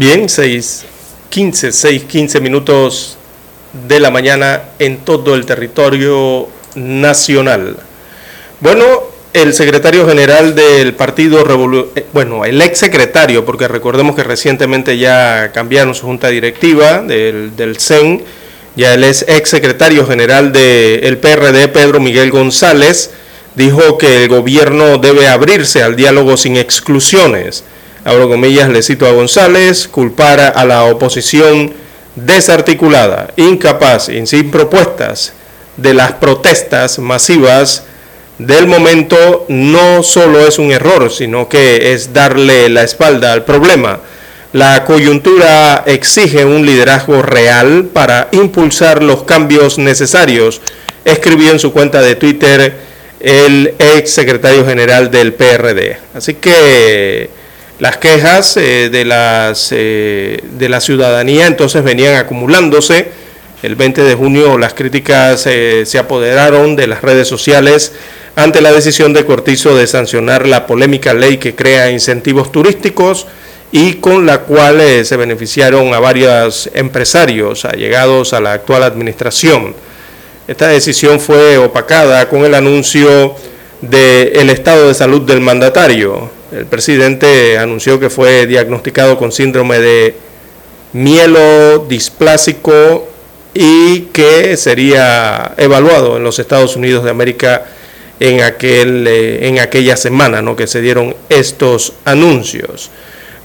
Bien, 6, 15, 6, 15 minutos de la mañana en todo el territorio nacional. Bueno, el secretario general del Partido Revolucionario, eh, bueno, el ex secretario, porque recordemos que recientemente ya cambiaron su junta directiva del, del CEN, ya él es ex secretario general del PRD, Pedro Miguel González, dijo que el gobierno debe abrirse al diálogo sin exclusiones abro comillas, le cito a González, culpar a la oposición desarticulada, incapaz y sin propuestas de las protestas masivas del momento no solo es un error, sino que es darle la espalda al problema. La coyuntura exige un liderazgo real para impulsar los cambios necesarios, escribió en su cuenta de Twitter el ex secretario general del PRD. Así que las quejas eh, de, las, eh, de la ciudadanía entonces venían acumulándose. El 20 de junio las críticas eh, se apoderaron de las redes sociales ante la decisión de Cortizo de sancionar la polémica ley que crea incentivos turísticos y con la cual se beneficiaron a varios empresarios allegados a la actual administración. Esta decisión fue opacada con el anuncio del estado de salud del mandatario. El presidente anunció que fue diagnosticado con síndrome de mielodisplásico y que sería evaluado en los Estados Unidos de América en, aquel, eh, en aquella semana ¿no? que se dieron estos anuncios.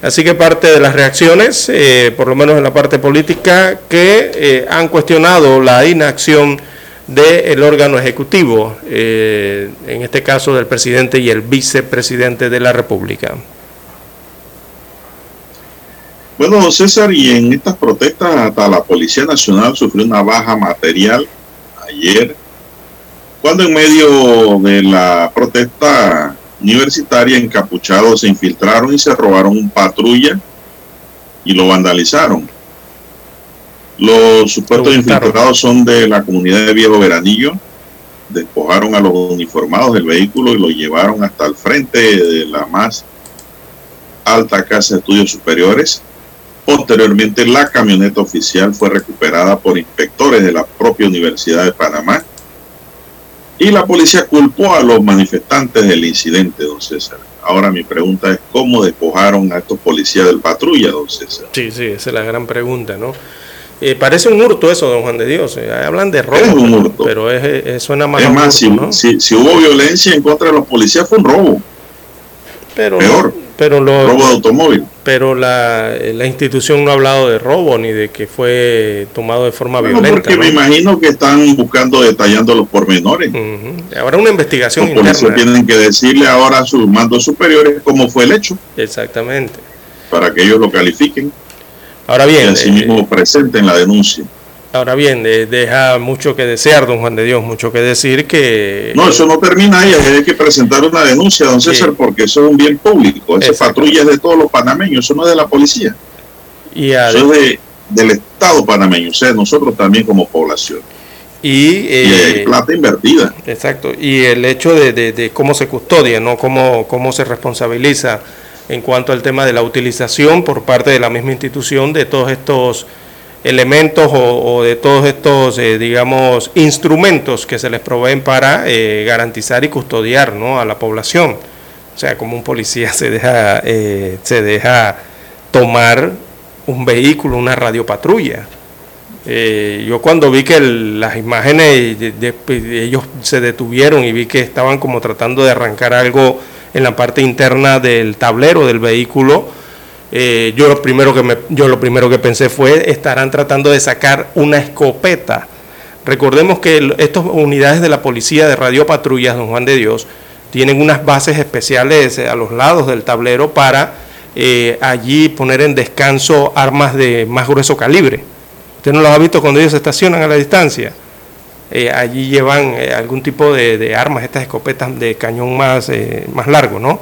Así que parte de las reacciones, eh, por lo menos en la parte política, que eh, han cuestionado la inacción del órgano ejecutivo, eh, en este caso del presidente y el vicepresidente de la República. Bueno, César, y en estas protestas hasta la Policía Nacional sufrió una baja material ayer, cuando en medio de la protesta universitaria encapuchados se infiltraron y se robaron un patrulla y lo vandalizaron. Los supuestos infiltrados son de la comunidad de Viejo Veranillo. Despojaron a los uniformados del vehículo y lo llevaron hasta el frente de la más alta casa de estudios superiores. Posteriormente, la camioneta oficial fue recuperada por inspectores de la propia Universidad de Panamá. Y la policía culpó a los manifestantes del incidente, don César. Ahora mi pregunta es, ¿cómo despojaron a estos policías del patrulla, don César? Sí, sí, esa es la gran pregunta, ¿no? Eh, parece un hurto eso, don Juan de Dios. Eh, hablan de robo. Es un hurto. Pero es, suena más. Es más, si, si, hubo violencia en contra de los policías, fue un robo. Pero, Peor. Pero lo, robo de automóvil. Pero la, la, institución no ha hablado de robo ni de que fue tomado de forma violenta. Porque me imagino que están buscando, detallando los pormenores. Habrá una investigación los interna. tienen que decirle ahora a sus mandos superiores cómo fue el hecho. Exactamente. Para que ellos lo califiquen. Ahora bien. Y así mismo eh, presenten la denuncia. Ahora bien, deja mucho que desear, don Juan de Dios, mucho que decir que... No, eso no termina ahí, hay que presentar una denuncia, don César, porque eso es un bien público, esa patrulla es de todos los panameños, eso no es de la policía. Y eso es de, del Estado panameño, o sea, nosotros también como población. Y, eh, hay plata invertida. Exacto, y el hecho de, de, cómo se custodia, ¿no? Cómo, cómo se responsabiliza en cuanto al tema de la utilización por parte de la misma institución de todos estos elementos o, de todos estos, eh, digamos, instrumentos que se les proveen para eh, garantizar y custodiar ¿no? a la población. O sea, como un policía se deja, eh, se deja tomar un vehículo, una radiopatrulla. yo cuando vi que las imágenes, ellos se detuvieron y vi que estaban como tratando de arrancar algo en la parte interna del tablero del vehículo. Eh, yo, lo primero que me, yo lo primero que pensé fue, estarán tratando de sacar una escopeta. Recordemos que estas unidades de la policía de radiopatrullas, don Juan de Dios, tienen unas bases especiales a los lados del tablero para allí poner en descanso armas de más grueso calibre. ¿Usted no los ha visto cuando ellos se estacionan a la distancia? Allí llevan algún tipo de, armas, estas escopetas de cañón más, más largo, ¿no?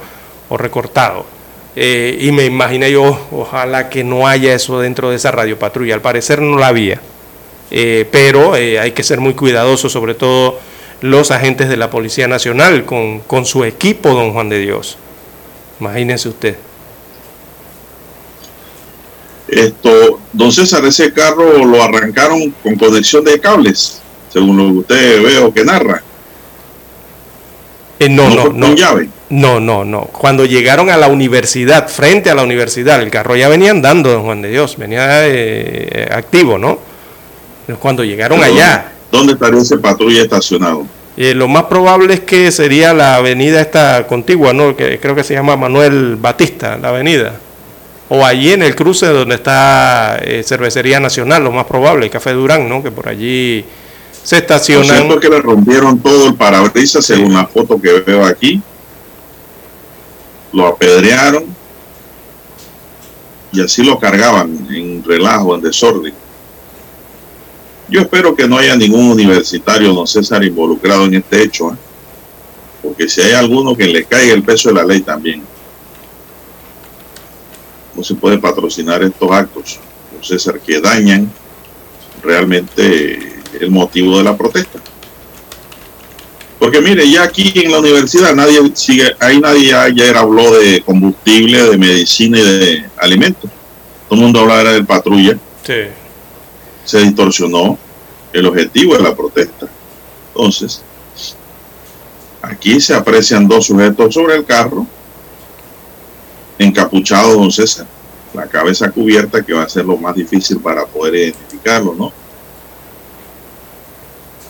O recortado. y me imaginé yo, ojalá que no haya eso dentro de esa radio patrulla. Al parecer no la había. Eh, pero eh, hay que ser muy cuidadosos, sobre todo los agentes de la Policía Nacional con, con su equipo, don Juan de Dios. Imagínense usted. Esto, don César, ese carro lo arrancaron con conexión de cables, según lo que usted ve o que narra. Eh, no, no, no. llave. No, no, no. Cuando llegaron a la universidad, frente a la universidad, el carro ya venía andando, don Juan de Dios, venía activo, ¿no? Cuando llegaron allá. ¿Dónde estaría ese patrulla estacionado? Eh, lo más probable es que sería la avenida esta contigua, ¿no? Que creo que se llama Manuel Batista, la avenida. O allí en el cruce donde está eh, Cervecería Nacional, lo más probable, Café Durán, ¿no? Que por allí se estacionan. siento que le rompieron todo el parabrisas, según la foto que veo aquí. Lo apedrearon y así lo cargaban en relajo, en desorden. Yo espero que no haya ningún universitario, don César, involucrado en este hecho, ¿eh? porque si hay alguno que le caiga el peso de la ley también. No se puede patrocinar estos actos, don César, que dañan realmente el motivo de la protesta. Porque mire, ya aquí en la universidad nadie sigue, ahí nadie ya, ayer habló de combustible, de medicina y de alimentos. Todo el mundo hablaba del patrulla. Sí se distorsionó el objetivo de la protesta. Entonces, aquí se aprecian dos sujetos sobre el carro, encapuchados, don César, la cabeza cubierta, que va a ser lo más difícil para poder identificarlo, ¿no?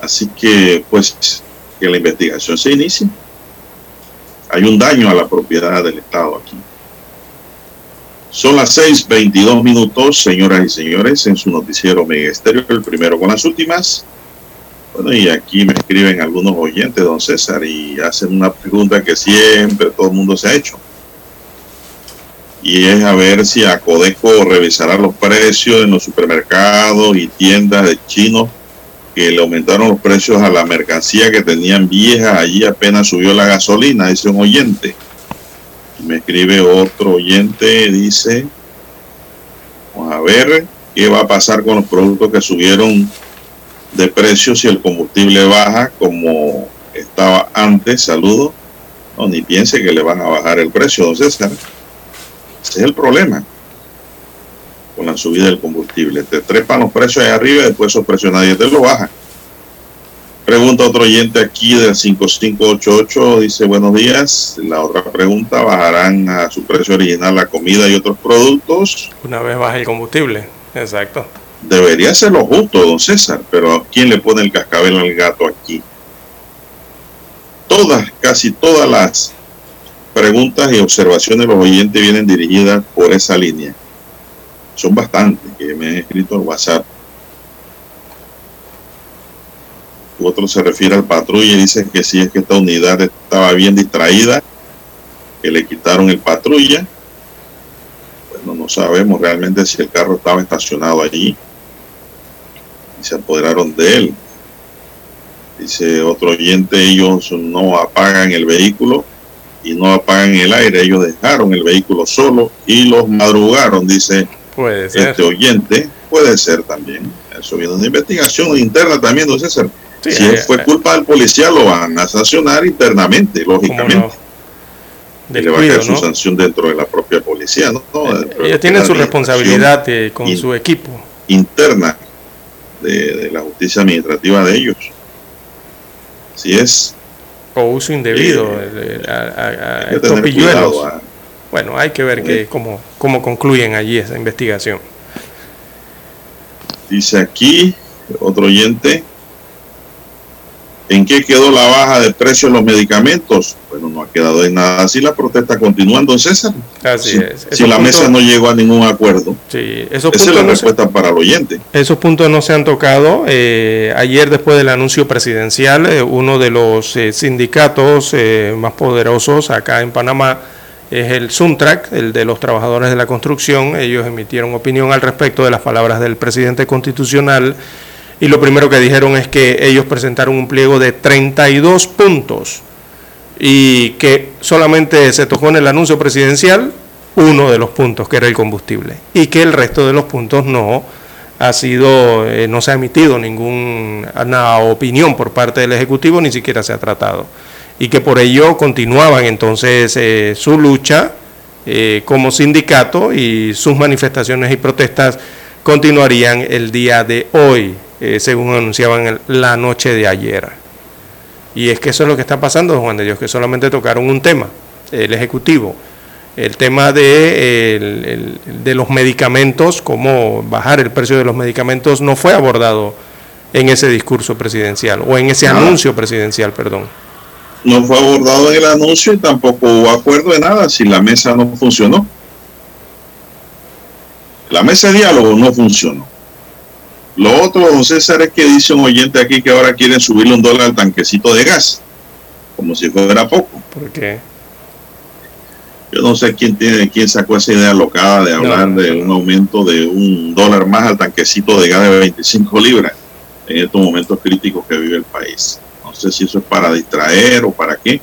Así que, pues, que la investigación se inicie. Hay un daño a la propiedad del Estado aquí. Son las 6:22 minutos, señoras y señores, en su noticiero Mega Estéreo, el primero con las últimas. Bueno, y aquí me escriben algunos oyentes, don César, y hacen una pregunta que siempre todo el mundo se ha hecho. Y es a ver si a Codeco revisará los precios en los supermercados y tiendas de chinos que le aumentaron los precios a la mercancía que tenían vieja. Allí apenas subió la gasolina, dice un oyente. Me escribe otro oyente, dice, vamos a ver qué va a pasar con los productos que subieron de precio si el combustible baja como estaba antes. Saludo. No, ni piense que le van a bajar el precio, don César. Ese es el problema con la subida del combustible. Te trepan los precios ahí arriba y después esos precios nadie te lo baja. Pregunta otro oyente aquí del 5588, dice buenos días. La otra pregunta, ¿bajarán a su precio original la comida y otros productos? Una vez baja el combustible, exacto. Debería ser lo justo, don César, pero ¿quién le pone el cascabel al gato aquí? Todas, casi todas las preguntas y observaciones de los oyentes vienen dirigidas por esa línea. Son bastantes que me han escrito al WhatsApp. otro se refiere al patrulla y dice que si es que esta unidad estaba bien distraída, que le quitaron el patrulla. Bueno, no sabemos realmente si el carro estaba estacionado allí y se apoderaron de él. Dice otro oyente, ellos no apagan el vehículo y no apagan el aire, ellos dejaron el vehículo solo y los madrugaron, dice este oyente. Puede ser también. Eso viene una investigación interna también, don César si eh, fue culpa del policía, lo van a sancionar internamente, lógicamente. le va a caer su sanción dentro de la propia policía. ¿no? Eh, ellos tienen su responsabilidad eh, con su equipo. Interna de, la justicia administrativa de ellos. Si es. O uso indebido a, estos pilluelos. Bueno, hay que ver que, cómo, cómo concluyen allí esa investigación. Dice aquí otro oyente ¿En qué quedó la baja de precios de los medicamentos? Bueno, no ha quedado en nada. Así la protesta continuando, César. Así si, es. Si la mesa no llegó a ningún acuerdo. Sí, esos Esa es la se- respuesta para el oyente. Esos puntos no se han tocado. Eh, ayer, después del anuncio presidencial, eh, uno de los eh, sindicatos eh, más poderosos acá en Panamá es el Suntrack, el de los trabajadores de la construcción. Ellos emitieron opinión al respecto de las palabras del presidente constitucional y lo primero que dijeron es que ellos presentaron un pliego de 32 puntos y que solamente se tocó en el anuncio presidencial uno de los puntos, que era el combustible, y que el resto de los puntos no ha sido, eh, no se ha emitido ninguna opinión por parte del Ejecutivo, ni siquiera se ha tratado, y que por ello continuaban entonces eh, su lucha eh, como sindicato y sus manifestaciones y protestas continuarían el día de hoy, eh, según anunciaban el- la noche de ayer. Y es que eso es lo que está pasando, Juan de Dios, que solamente tocaron un tema, el Ejecutivo. El tema de, el- el- de los medicamentos, cómo bajar el precio de los medicamentos, no fue abordado en ese discurso presidencial, o en ese anuncio presidencial, perdón. No fue abordado en el anuncio y tampoco hubo acuerdo de nada si la mesa no funcionó. La mesa de diálogo no funcionó. Lo otro, don César, es que dice un oyente aquí que ahora quieren subirle un dólar al tanquecito de gas, como si fuera poco. Porque Yo no sé quién tiene, quién sacó esa idea locada de hablar No, de un aumento de un dólar más al tanquecito de gas de 25 libras en estos momentos críticos que vive el país. No sé si eso es para distraer o para qué.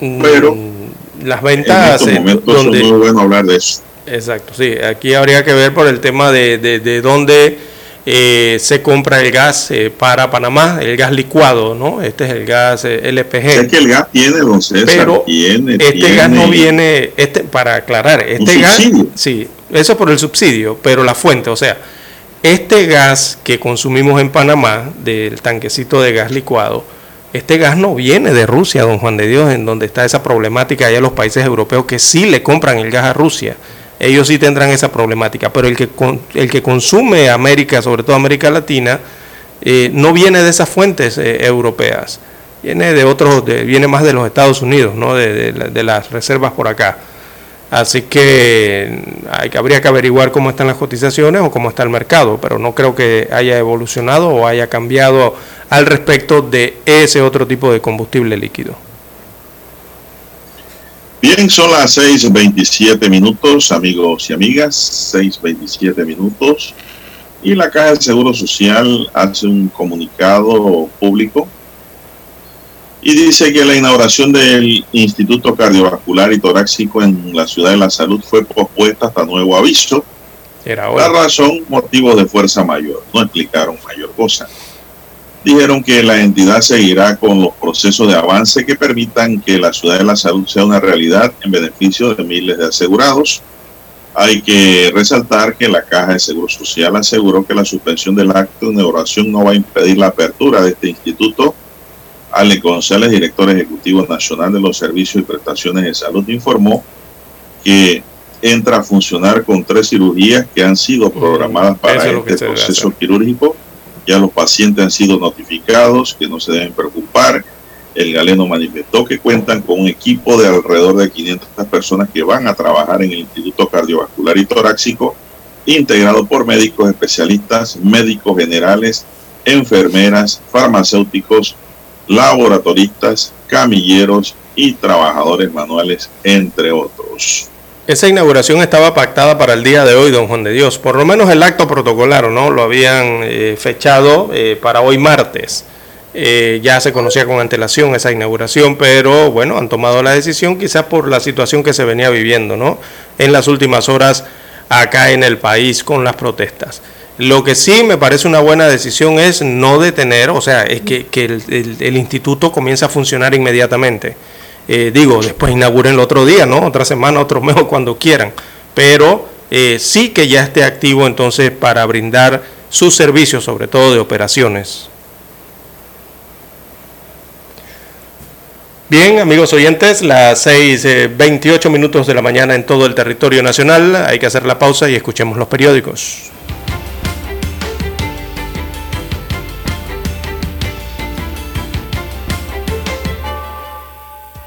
Pero, mm, las En ventas estos eh, momentos donde es muy bueno hablar de eso. Exacto, sí. Aquí habría que ver por el tema de, de, de dónde eh, se compra el gas eh, para Panamá, el gas licuado, ¿no? Este es el gas eh, LPG. Es que el gas tiene, don César, Pero tiene, este tiene- gas no viene, este, para aclarar, este gas, subsidio. sí, eso por el subsidio, pero la fuente, o sea, este gas que consumimos en Panamá, del tanquecito de gas licuado, este gas no viene de Rusia, don Juan de Dios, en donde está esa problemática allá en los países europeos que sí le compran el gas a Rusia. Ellos sí tendrán esa problemática, pero el que, el que consume América, sobre todo América Latina, eh, no viene de esas fuentes eh, europeas, viene de otros, de- viene más de los Estados Unidos, ¿no? de, de de las reservas por acá. Así que hay, habría que averiguar cómo están las cotizaciones o cómo está el mercado, pero no creo que haya evolucionado o haya cambiado al respecto de ese otro tipo de combustible líquido. Bien, son las 6.27 minutos, amigos y amigas, 6.27 minutos. Y la Caja de Seguro Social hace un comunicado público y dice que la inauguración del Instituto Cardiovascular y Torácico en la Ciudad de la Salud fue pospuesta hasta nuevo aviso. Era La razón, motivos de fuerza mayor. No explicaron mayor cosa. Dijeron que la entidad seguirá con los procesos de avance que permitan que la ciudad de la salud sea una realidad en beneficio de miles de asegurados. Hay que resaltar que la Caja de Seguro Social aseguró que la suspensión del acto de inauguración no va a impedir la apertura de este instituto. Ale González, director ejecutivo nacional de los servicios y prestaciones de salud, informó que entra a funcionar con tres cirugías que han sido programadas para es este proceso quirúrgico. Ya los pacientes han sido notificados que no se deben preocupar. El galeno manifestó que cuentan con un equipo de alrededor de 500 personas que van a trabajar en el Instituto Cardiovascular y Torácico, integrado por médicos especialistas, médicos generales, enfermeras, farmacéuticos, laboratoristas, camilleros y trabajadores manuales, entre otros. Esa inauguración estaba pactada para el día de hoy, don Juan de Dios. Por lo menos el acto protocolario, ¿no? Lo habían eh, fechado eh, para hoy martes. Eh, ya se conocía con antelación esa inauguración, pero bueno, han tomado la decisión quizás por la situación que se venía viviendo, ¿no? En las últimas horas acá en el país con las protestas. Lo que sí me parece una buena decisión es no detener, o sea, es que, el, instituto comience a funcionar inmediatamente. Eh, digo, después inauguren otro día, ¿no? Otra semana, otro mes cuando quieran. Pero eh, sí que ya esté activo entonces para brindar sus servicios, sobre todo de operaciones. Bien, amigos oyentes, las 6.28 minutos de la mañana en todo el territorio nacional. Hay que hacer la pausa y escuchemos los periódicos.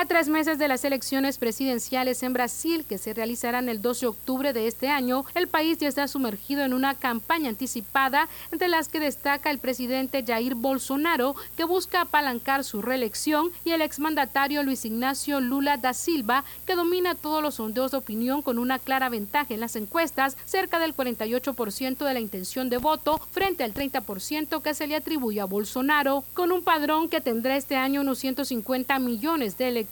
A tres meses de las elecciones presidenciales en Brasil, que se realizarán el 12 de octubre de este año, el país ya está sumergido en una campaña anticipada, entre las que destaca el presidente Jair Bolsonaro, que busca apalancar su reelección, y el exmandatario Luis Ignacio Lula da Silva, que domina todos los sondeos de opinión con una clara ventaja en las encuestas, cerca del 48% de la intención de voto, frente al 30% que se le atribuye a Bolsonaro, con un padrón que tendrá este año unos 150 millones de electores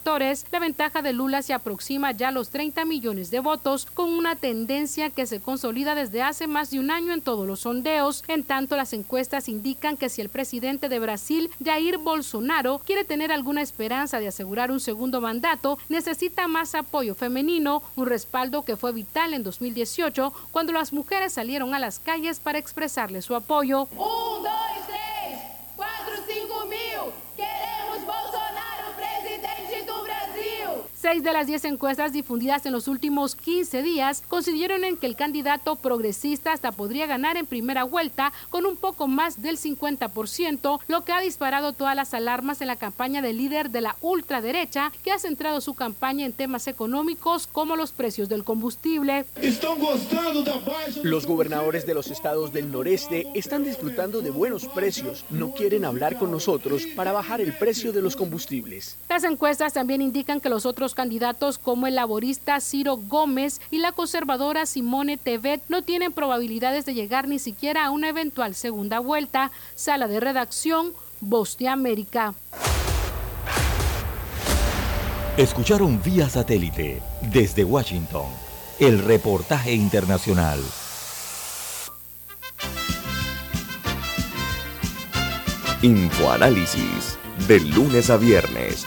la ventaja de Lula se aproxima ya a los 30 millones de votos, con una tendencia que se consolida desde hace más de un año en todos los sondeos. En tanto, las encuestas indican que si el presidente de Brasil, Jair Bolsonaro, quiere tener alguna esperanza de asegurar un segundo mandato, necesita más apoyo femenino, un respaldo que fue vital en 2018 cuando las mujeres salieron a las calles para expresarle su apoyo. Seis de las diez encuestas difundidas en los últimos 15 días coincidieron en que el candidato progresista hasta podría ganar en primera vuelta con un poco más del 50%, lo que ha disparado todas las alarmas en la campaña del líder de la ultraderecha, que ha centrado su campaña en temas económicos como los precios del combustible. Los gobernadores de los estados del noreste están disfrutando de buenos precios, no quieren hablar con nosotros para bajar el precio de los combustibles. Las encuestas también indican que los otros candidatos como el laborista Ciro Gómez y la conservadora Simone Tevet no tienen probabilidades de llegar ni siquiera a una eventual segunda vuelta. Sala de redacción, Voz de América. Escucharon vía satélite desde Washington el reportaje internacional. Infoanálisis, de lunes a viernes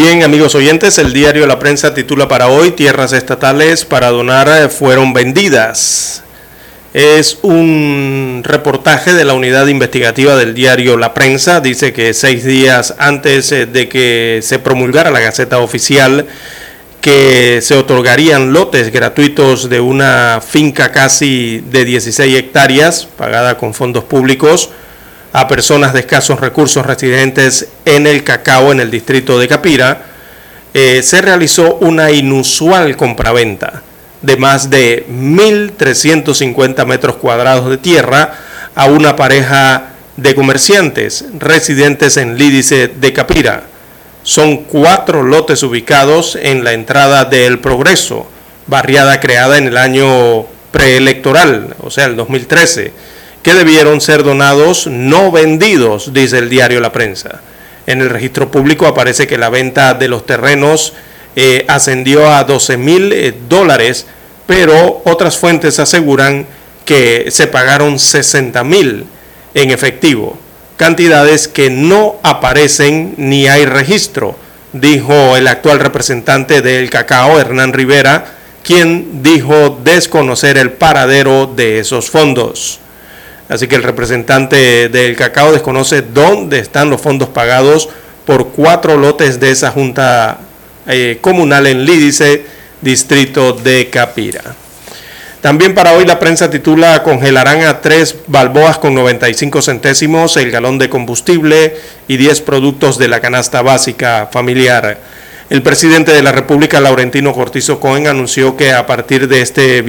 Bien, amigos oyentes, el diario La Prensa titula para hoy Tierras estatales para donar eh, fueron vendidas. Es un reportaje de la unidad investigativa del diario La Prensa. Dice que seis días antes eh, de que se promulgara la Gaceta Oficial, que se otorgarían lotes gratuitos de una finca casi de 16 hectáreas, pagada con fondos públicos, a personas de escasos recursos residentes en el cacao en el distrito de Capira, eh, se realizó una inusual compraventa de más de 1.350 metros cuadrados de tierra a una pareja de comerciantes residentes en Lídice de Capira. Son cuatro lotes ubicados en la entrada del Progreso, barriada creada en el año preelectoral, o sea, el 2013 que debieron ser donados, no vendidos, dice el diario La Prensa. En el registro público aparece que la venta de los terrenos eh, ascendió a 12 mil eh, dólares, pero otras fuentes aseguran que se pagaron 60 mil en efectivo, cantidades que no aparecen ni hay registro, dijo el actual representante del cacao, Hernán Rivera, quien dijo desconocer el paradero de esos fondos. Así que el representante del cacao desconoce dónde están los fondos pagados por cuatro lotes de esa junta eh, comunal en Lídice, distrito de Capira. También para hoy la prensa titula congelarán a tres balboas con 95 centésimos el galón de combustible y 10 productos de la canasta básica familiar. El presidente de la República, Laurentino Cortizo Cohen, anunció que a partir de este,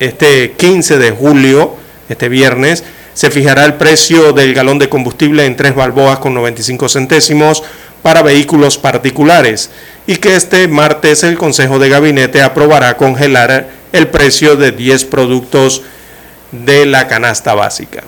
este 15 de julio, este viernes, se fijará el precio del galón de combustible en tres balboas con 95 centésimos para vehículos particulares y que este martes el Consejo de Gabinete aprobará congelar el precio de 10 productos de la canasta básica.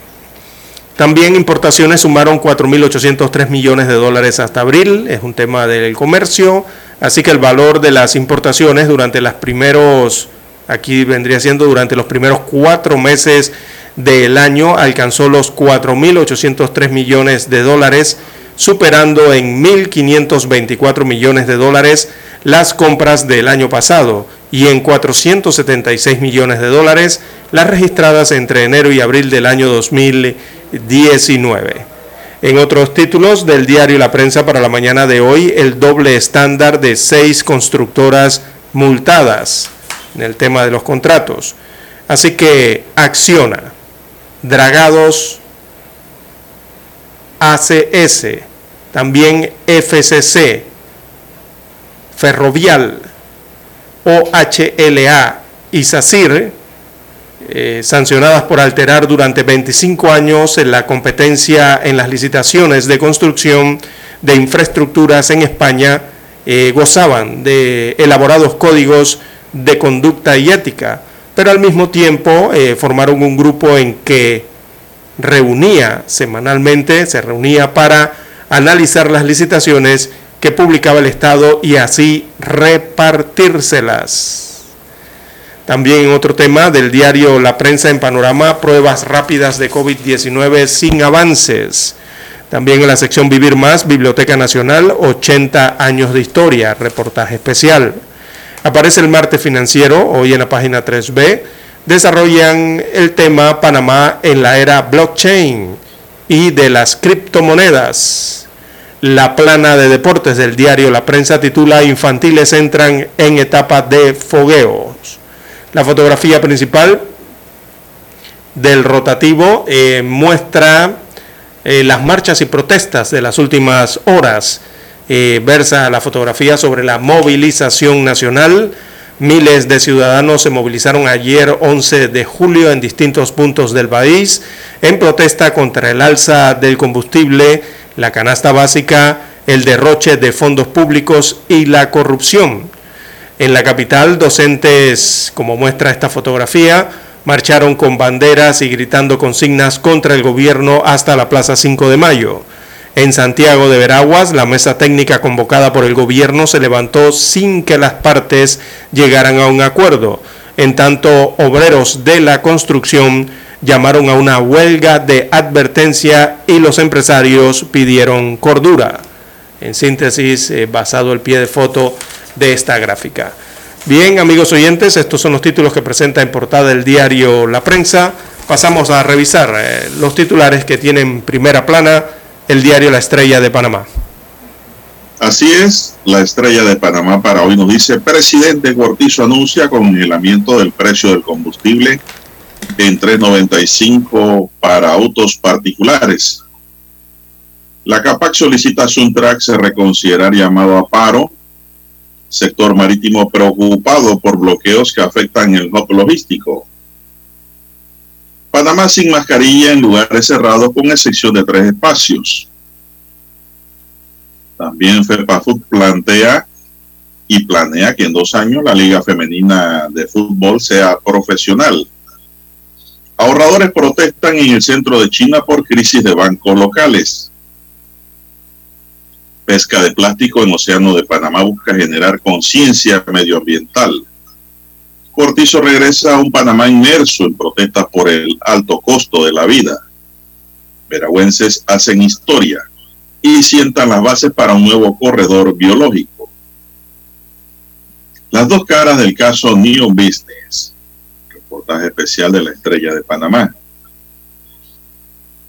También importaciones sumaron 4.803 millones de dólares hasta abril, es un tema del comercio, así que el valor de las importaciones durante los primeros, aquí vendría siendo durante los primeros cuatro meses del año alcanzó los 4.803 millones de dólares, superando en 1.524 millones de dólares las compras del año pasado y en 476 millones de dólares las registradas entre enero y abril del año 2019. En otros títulos del diario La Prensa para la mañana de hoy, el doble estándar de seis constructoras multadas en el tema de los contratos. Así que acciona Dragados, ACS, también FCC, Ferrovial, OHLA y SACIR, eh, sancionadas por alterar durante 25 años en la competencia en las licitaciones de construcción de infraestructuras en España, eh, gozaban de elaborados códigos de conducta y ética pero al mismo tiempo eh, formaron un grupo en que reunía semanalmente, se reunía para analizar las licitaciones que publicaba el Estado y así repartírselas. También otro tema del diario La Prensa en Panorama, pruebas rápidas de COVID-19 sin avances. También en la sección Vivir Más, Biblioteca Nacional, 80 años de historia, reportaje especial. Aparece el martes financiero, hoy en la página 3B. Desarrollan el tema Panamá en la era blockchain y de las criptomonedas. La plana de deportes del diario La Prensa titula Infantiles entran en etapa de fogueos. La fotografía principal del rotativo eh, muestra eh, las marchas y protestas de las últimas horas versa la fotografía sobre la movilización nacional. Miles de ciudadanos se movilizaron ayer 11 de julio en distintos puntos del país en protesta contra el alza del combustible, la canasta básica, el derroche de fondos públicos y la corrupción. En la capital, docentes, como muestra esta fotografía, marcharon con banderas y gritando consignas contra el gobierno hasta la Plaza 5 de Mayo. En Santiago de Veraguas, la mesa técnica convocada por el gobierno se levantó sin que las partes llegaran a un acuerdo. En tanto, obreros de la construcción llamaron a una huelga de advertencia y los empresarios pidieron cordura. En síntesis, eh, basado el pie de foto de esta gráfica. Bien, amigos oyentes, estos son los títulos que presenta en portada el diario La Prensa. Pasamos a revisar eh, los titulares que tienen primera plana el diario La Estrella de Panamá. Así es, la estrella de Panamá para hoy nos dice, presidente Cortizo anuncia congelamiento del precio del combustible en 3.95 para autos particulares. La CAPAC solicita a Suntrack se reconsiderar llamado a paro. Sector marítimo preocupado por bloqueos que afectan el logístico. Panamá sin mascarilla en lugares cerrados con excepción de tres espacios. También FEPAFUT plantea y planea que en dos años la Liga Femenina de Fútbol sea profesional. Ahorradores protestan en el centro de China por crisis de bancos locales. Pesca de plástico en Océano de Panamá busca generar conciencia medioambiental. Cortizo regresa a un Panamá inmerso en protestas por el alto costo de la vida. Veragüenses hacen historia y sientan las bases para un nuevo corredor biológico. Las dos caras del caso New Business. Reportaje especial de la Estrella de Panamá.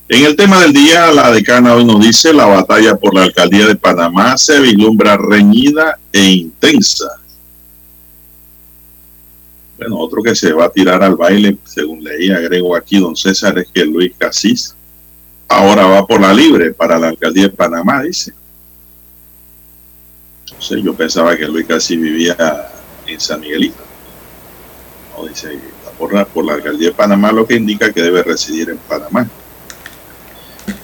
En el tema del día, la decana hoy nos dice la batalla por la alcaldía de Panamá se vislumbra reñida e intensa. Bueno, otro que se va a tirar al baile, según leí, agrego aquí don César, es que Luis Casís ahora va por la libre para la alcaldía de Panamá, dice. Sé, yo pensaba que Luis Casís vivía en San Miguelito. No, dice, por la, por la alcaldía de Panamá, lo que indica que debe residir en Panamá.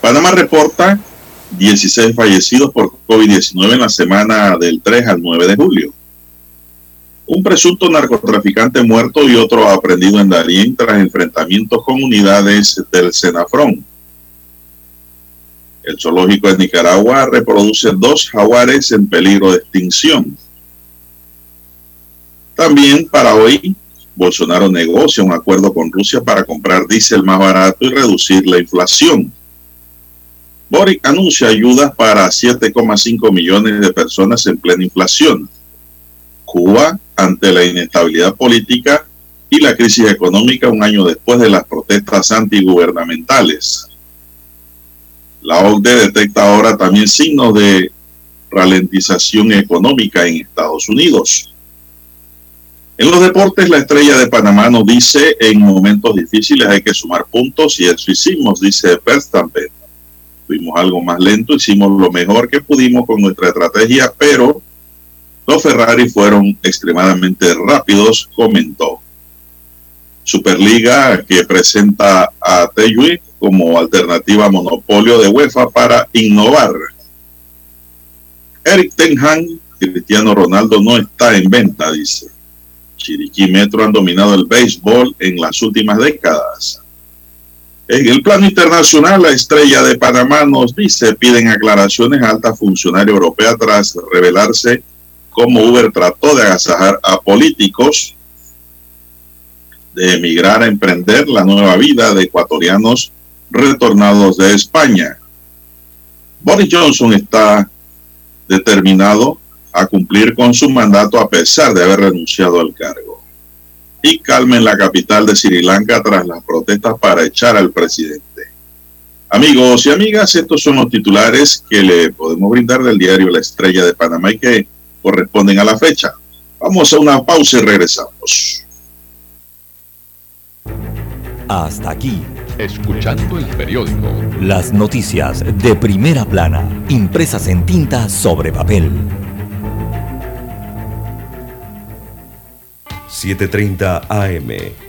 Panamá reporta 16 fallecidos por COVID-19 en la semana del 3 al 9 de julio. Un presunto narcotraficante muerto y otro aprendido en Darién tras enfrentamientos con unidades del Senafrón. El zoológico de Nicaragua reproduce dos jaguares en peligro de extinción. También para hoy, Bolsonaro negocia un acuerdo con Rusia para comprar diésel más barato y reducir la inflación. Boric anuncia ayudas para 7,5 millones de personas en plena inflación. Cuba, ante la inestabilidad política y la crisis económica un año después de las protestas antigubernamentales. La OCDE detecta ahora también signos de ralentización económica en Estados Unidos. En los deportes, la estrella de Panamá nos dice, en momentos difíciles hay que sumar puntos y eso hicimos, dice Verstappen fuimos algo más lento, hicimos lo mejor que pudimos con nuestra estrategia, pero los Ferrari fueron extremadamente rápidos, comentó. Superliga que presenta a Teyui como alternativa monopolio de UEFA para innovar. Eric Ten Hag, Cristiano Ronaldo no está en venta, dice. Chiriquí Metro han dominado el béisbol en las últimas décadas. En el plano internacional, la estrella de Panamá nos dice, piden aclaraciones a alta funcionaria europea tras revelarse cómo Uber trató de agasajar a políticos de emigrar a emprender la nueva vida de ecuatorianos retornados de España. Boris Johnson está determinado a cumplir con su mandato a pesar de haber renunciado al cargo y calma en la capital de Sri Lanka tras las protestas para echar al presidente. Amigos y amigas, estos son los titulares que le podemos brindar del diario La Estrella de Panamá y que corresponden a la fecha. Vamos a una pausa y regresamos. Hasta aquí. Escuchando el periódico. Las noticias de primera plana, impresas en tinta sobre papel. 7:30 AM.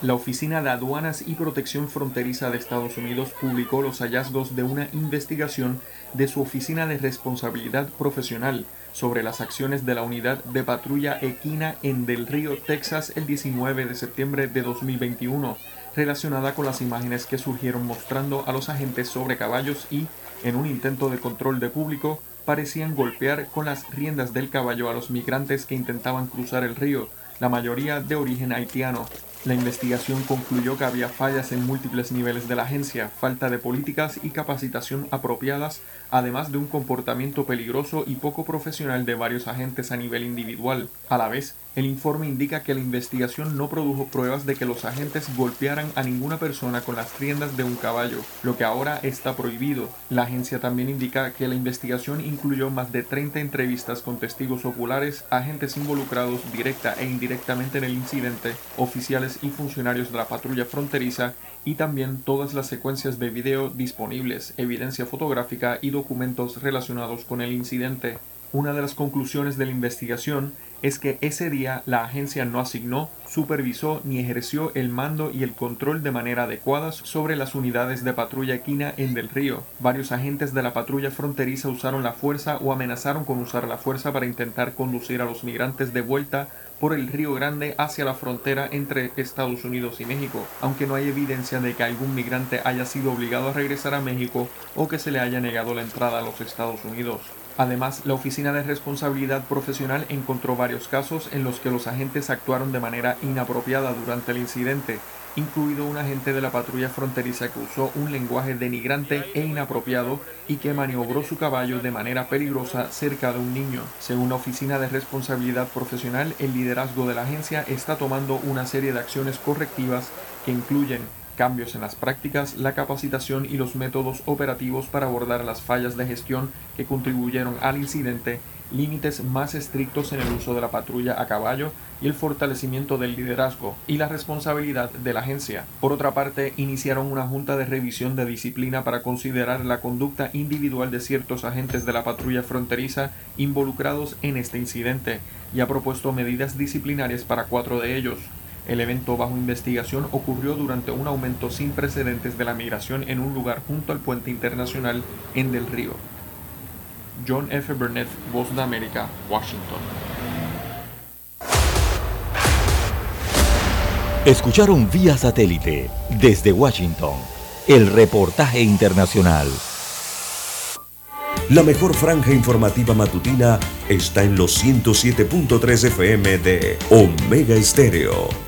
La Oficina de Aduanas y Protección Fronteriza de Estados Unidos publicó los hallazgos de una investigación de su Oficina de Responsabilidad Profesional sobre las acciones de la unidad de patrulla equina en Del Río, Texas, el 19 de septiembre de 2021, relacionada con las imágenes que surgieron mostrando a los agentes sobre caballos y, en un intento de control de público, parecían golpear con las riendas del caballo a los migrantes que intentaban cruzar el río, la mayoría de origen haitiano. La investigación concluyó que había fallas en múltiples niveles de la agencia, falta de políticas y capacitación apropiadas, además de un comportamiento peligroso y poco profesional de varios agentes a nivel individual. A la vez, el informe indica que la investigación no produjo pruebas de que los agentes golpearan a ninguna persona con las riendas de un caballo, lo que ahora está prohibido. La agencia también indica que la investigación incluyó más de 30 entrevistas con testigos oculares, agentes involucrados directa e indirectamente en el incidente, oficiales y funcionarios de la patrulla fronteriza y también todas las secuencias de video disponibles, evidencia fotográfica y documentos relacionados con el incidente. Una de las conclusiones de la investigación es que ese día la agencia no asignó, supervisó ni ejerció el mando y el control de manera adecuada sobre las unidades de patrulla equina en Del Río. Varios agentes de la patrulla fronteriza usaron la fuerza o amenazaron con usar la fuerza para intentar conducir a los migrantes de vuelta por el Río Grande hacia la frontera entre Estados Unidos y México, aunque no hay evidencia de que algún migrante haya sido obligado a regresar a México o que se le haya negado la entrada a los Estados Unidos. Además, la Oficina de Responsabilidad Profesional encontró varios casos en los que los agentes actuaron de manera inapropiada durante el incidente, incluido un agente de la patrulla fronteriza que usó un lenguaje denigrante e inapropiado y que maniobró su caballo de manera peligrosa cerca de un niño. Según la Oficina de Responsabilidad Profesional, el liderazgo de la agencia está tomando una serie de acciones correctivas que incluyen cambios en las prácticas, la capacitación y los métodos operativos para abordar las fallas de gestión que contribuyeron al incidente, límites más estrictos en el uso de la patrulla a caballo y el fortalecimiento del liderazgo y la responsabilidad de la agencia. Por otra parte, iniciaron una junta de revisión de disciplina para considerar la conducta individual de ciertos agentes de la patrulla fronteriza involucrados en este incidente y ha propuesto medidas disciplinarias para cuatro de ellos. El evento bajo investigación ocurrió durante un aumento sin precedentes de la migración en un lugar junto al puente internacional en Del Río. John F. Burnett, Voz de América, Washington. Escucharon vía satélite desde Washington el reportaje internacional. La mejor franja informativa matutina está en los 107.3 FM de Omega Estéreo.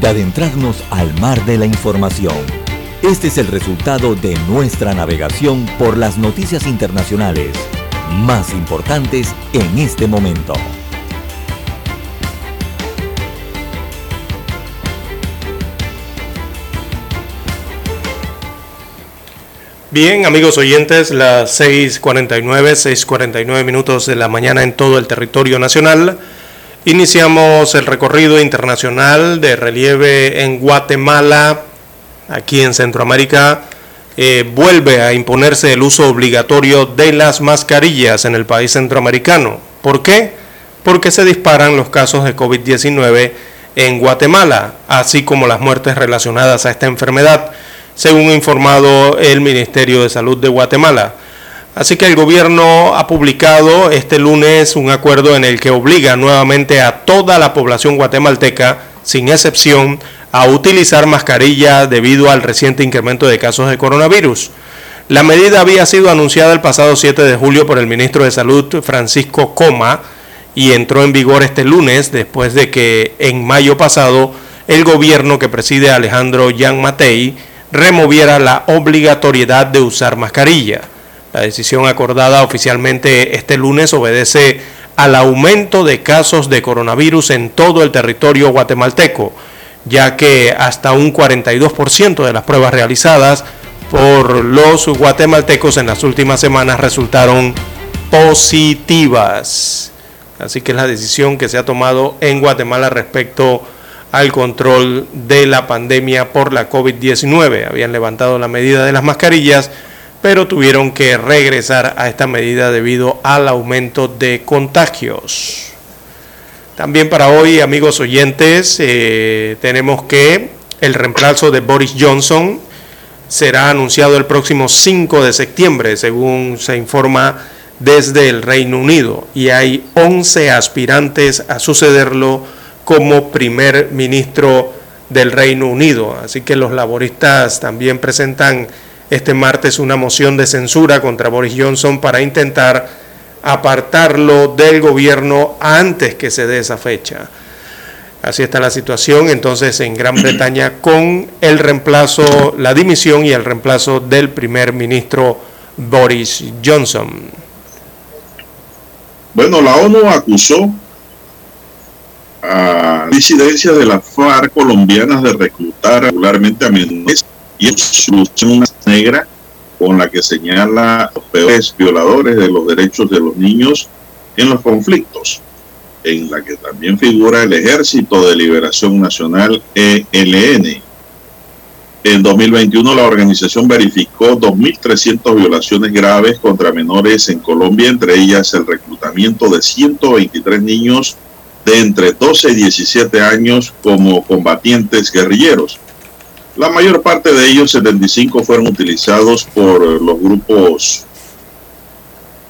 de adentrarnos al mar de la información. Este es el resultado de nuestra navegación por las noticias internacionales más importantes en este momento. Bien, amigos oyentes, las 6.49, 6.49 minutos de la mañana en todo el territorio nacional. Iniciamos el recorrido internacional de relieve en Guatemala, aquí en Centroamérica. Eh, vuelve a imponerse el uso obligatorio de las mascarillas en el país centroamericano. ¿Por qué? Porque se disparan los casos de COVID-19 en Guatemala, así como las muertes relacionadas a esta enfermedad, según informado el Ministerio de Salud de Guatemala. Así que el gobierno ha publicado este lunes un acuerdo en el que obliga nuevamente a toda la población guatemalteca, sin excepción, a utilizar mascarilla debido al reciente incremento de casos de coronavirus. La medida había sido anunciada el pasado 7 de julio por el ministro de Salud Francisco Coma y entró en vigor este lunes después de que en mayo pasado el gobierno que preside Alejandro Yan Matei removiera la obligatoriedad de usar mascarilla. La decisión acordada oficialmente este lunes obedece al aumento de casos de coronavirus en todo el territorio guatemalteco, ya que hasta un 42% de las pruebas realizadas por los guatemaltecos en las últimas semanas resultaron positivas. Así que es la decisión que se ha tomado en Guatemala respecto al control de la pandemia por la COVID-19. Habían levantado la medida de las mascarillas, pero tuvieron que regresar a esta medida debido al aumento de contagios. También para hoy, amigos oyentes, eh, tenemos que el reemplazo de Boris Johnson será anunciado el próximo 5 de septiembre, según se informa desde el Reino Unido, y hay 11 aspirantes a sucederlo como primer ministro del Reino Unido. Así que los laboristas también presentan este martes una moción de censura contra Boris Johnson para intentar apartarlo del gobierno antes que se dé esa fecha. Así está la situación entonces en Gran Bretaña con el reemplazo, la dimisión y el reemplazo del primer ministro Boris Johnson. Bueno, la ONU acusó a disidencias de las FARC colombianas de reclutar regularmente a menores y una negra con la que señala los peores violadores de los derechos de los niños en los conflictos, en la que también figura el Ejército de Liberación Nacional ELN. En 2021 la organización verificó 2.300 violaciones graves contra menores en Colombia, entre ellas el reclutamiento de 123 niños de entre 12 y 17 años como combatientes guerrilleros. La mayor parte de ellos, 75, fueron utilizados por los grupos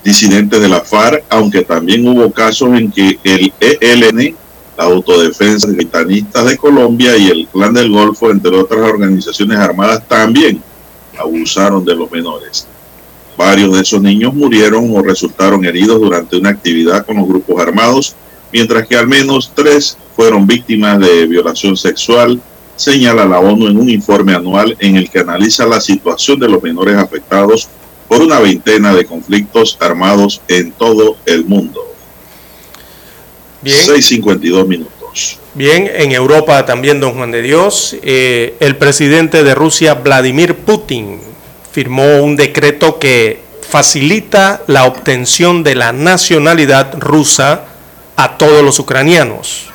disidentes de la FARC, aunque también hubo casos en que el ELN, la Autodefensa Gitanistas de Colombia y el Clan del Golfo, entre otras organizaciones armadas, también abusaron de los menores. Varios de esos niños murieron o resultaron heridos durante una actividad con los grupos armados mientras que al menos tres fueron víctimas de violación sexual, señala la ONU en un informe anual en el que analiza la situación de los menores afectados por una veintena de conflictos armados en todo el mundo. Bien. 6.52 minutos. Bien, en Europa también, don Juan de Dios, eh, el presidente de Rusia, Vladimir Putin, firmó un decreto que facilita la obtención de la nacionalidad rusa a todos los ucranianos.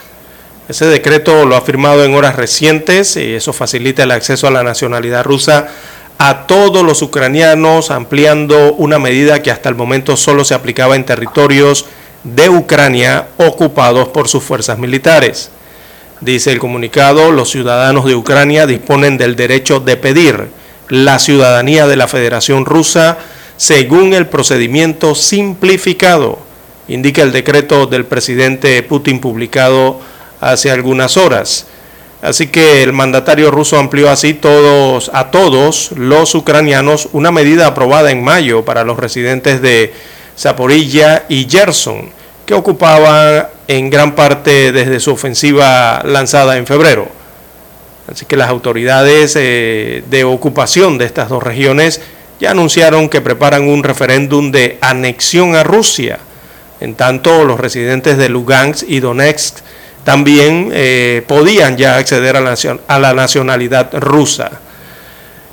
Ese decreto lo ha firmado en horas recientes y eso facilita el acceso a la nacionalidad rusa a todos los ucranianos, ampliando una medida que hasta el momento solo se aplicaba en territorios de Ucrania ocupados por sus fuerzas militares. Dice el comunicado, los ciudadanos de Ucrania disponen del derecho de pedir la ciudadanía de la Federación Rusa según el procedimiento simplificado indica el decreto del presidente Putin publicado hace algunas horas. Así que el mandatario ruso amplió así todos, a todos los ucranianos una medida aprobada en mayo para los residentes de Zaporilla y Gerson, que ocupaban en gran parte desde su ofensiva lanzada en febrero. Así que las autoridades eh, de ocupación de estas dos regiones ya anunciaron que preparan un referéndum de anexión a Rusia en tanto, los residentes de Lugansk y Donetsk también eh, podían ya acceder a la, a la nacionalidad rusa.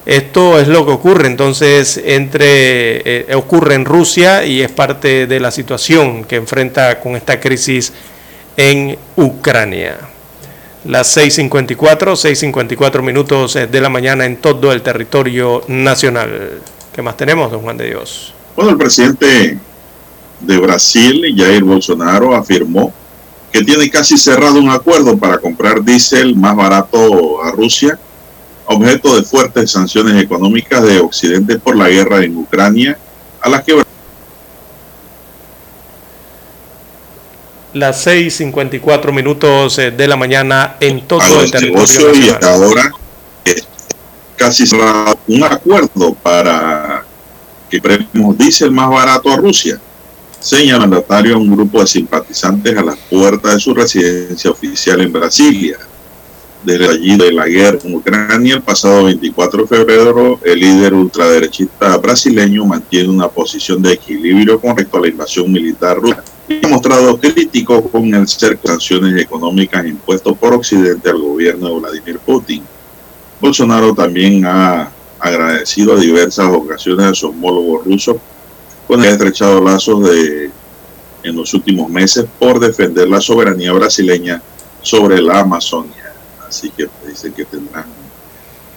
Esto es lo que ocurre entonces entre eh, ocurre en Rusia y es parte de la situación que enfrenta con esta crisis en Ucrania. Las 6.54, 6.54 minutos de la mañana en todo el territorio nacional. ¿Qué más tenemos, don Juan de Dios? Bueno, el presidente de Brasil, Jair Bolsonaro, afirmó que tiene casi cerrado un acuerdo para comprar diésel más barato a Rusia, objeto de fuertes sanciones económicas de Occidente por la guerra en Ucrania, a la que las 6:54 minutos eh, de la mañana en todo el territorio y ahora casi cerrado un acuerdo para que premos diésel más barato a Rusia señala el mandatario a un grupo de simpatizantes a las puertas de su residencia oficial en Brasilia. Desde allí de la guerra en Ucrania, el pasado 24 de febrero, el líder ultraderechista brasileño mantiene una posición de equilibrio con respecto a la invasión militar rusa y ha mostrado crítico con el cerco de sanciones económicas impuestas por Occidente al gobierno de Vladimir Putin. Bolsonaro también ha agradecido a diversas ocasiones a su homólogo ruso con el que ha estrechado lazos de, en los últimos meses por defender la soberanía brasileña sobre la Amazonia. Así que dicen que tendrán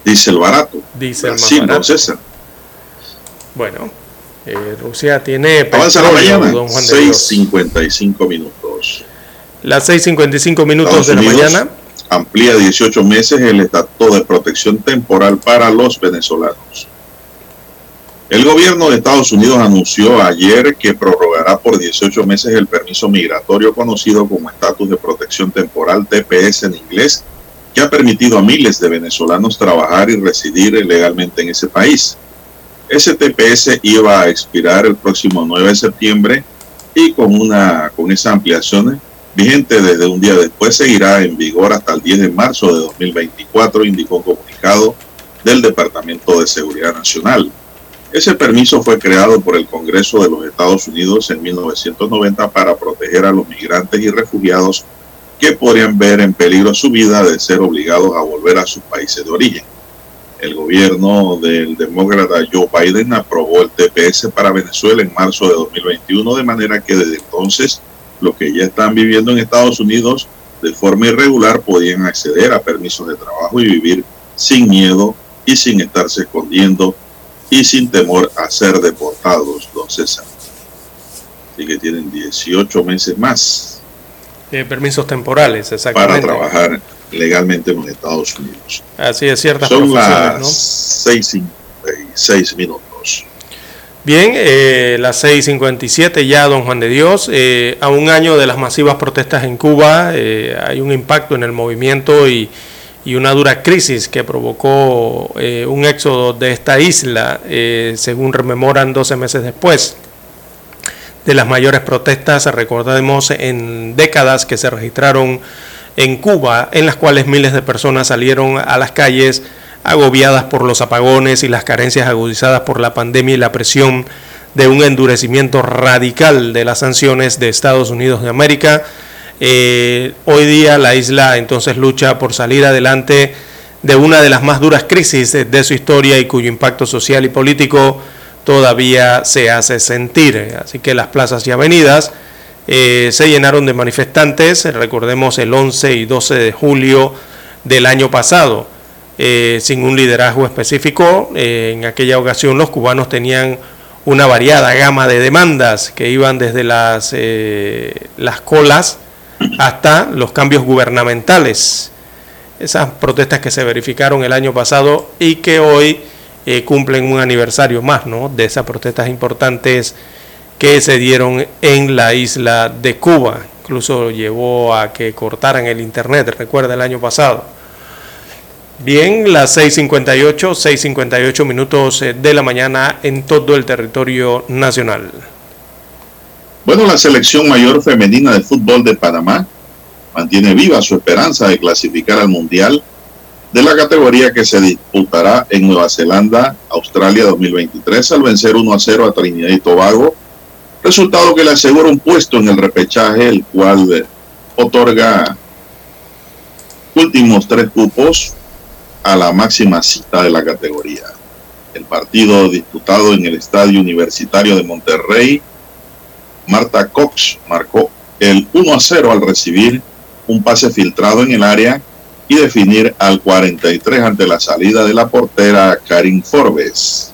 diésel barato. Dice Brasil, más barato. César. Bueno, eh, Rusia tiene Avanza la mañana, don Juan de Dios. 6.55 minutos. Las 6.55 minutos Estados de la Unidos mañana. amplía 18 meses el estatuto de protección temporal para los venezolanos. El gobierno de Estados Unidos anunció ayer que prorrogará por 18 meses el permiso migratorio conocido como estatus de protección temporal TPS en inglés, que ha permitido a miles de venezolanos trabajar y residir legalmente en ese país. Ese TPS iba a expirar el próximo 9 de septiembre y con, una, con esa ampliación vigente desde un día después, seguirá en vigor hasta el 10 de marzo de 2024, indicó un comunicado del Departamento de Seguridad Nacional. Ese permiso fue creado por el Congreso de los Estados Unidos en 1990 para proteger a los migrantes y refugiados que podrían ver en peligro su vida de ser obligados a volver a sus países de origen. El gobierno del demócrata Joe Biden aprobó el TPS para Venezuela en marzo de 2021, de manera que desde entonces los que ya están viviendo en Estados Unidos de forma irregular podían acceder a permisos de trabajo y vivir sin miedo y sin estarse escondiendo y sin temor a ser deportados, don César. Así que tienen 18 meses más Eh, permisos temporales, para exactamente. trabajar legalmente en los Estados Unidos. Así es, ciertas Son profesiones, ¿no? las 6.56 minutos. Bien, eh, las 6.57 ya, don Juan de Dios. Eh, a un año de las masivas protestas en Cuba, eh, hay un impacto en el movimiento y, y una dura crisis que provocó eh, un éxodo de esta isla, eh, según rememoran 12 meses después de las mayores protestas, recordemos, en décadas que se registraron en Cuba, en las cuales miles de personas salieron a las calles agobiadas por los apagones y las carencias agudizadas por la pandemia y la presión de un endurecimiento radical de las sanciones de Estados Unidos de América. Eh, hoy día la isla entonces lucha por salir adelante de una de las más duras crisis de, su historia y cuyo impacto social y político todavía se hace sentir. Así que las plazas y avenidas eh, se llenaron de manifestantes, recordemos el 11 y 12 de julio del año pasado, eh, sin un liderazgo específico. En aquella ocasión los cubanos tenían una variada gama de demandas que iban desde las, las colas hasta los cambios gubernamentales. Esas protestas que se verificaron el año pasado y que hoy eh, cumplen un aniversario más ¿no? de esas protestas importantes que se dieron en la isla de Cuba. Incluso llevó a que cortaran el internet, recuerda el año pasado. Bien, las 6.58, 6.58 minutos eh, de la mañana en todo el territorio nacional. Bueno, la selección mayor femenina de fútbol de Panamá mantiene viva su esperanza de clasificar al Mundial de la categoría que se disputará en Nueva Zelanda, Australia 2023, al vencer 1 a 0 a Trinidad y Tobago, resultado que le asegura un puesto en el repechaje, el cual otorga últimos tres cupos a la máxima cita de la categoría. El partido disputado en el Estadio Universitario de Monterrey, Marta Cox marcó el 1 a 0 al recibir un pase filtrado en el área y definir al 43 ante la salida de la portera Karin Forbes.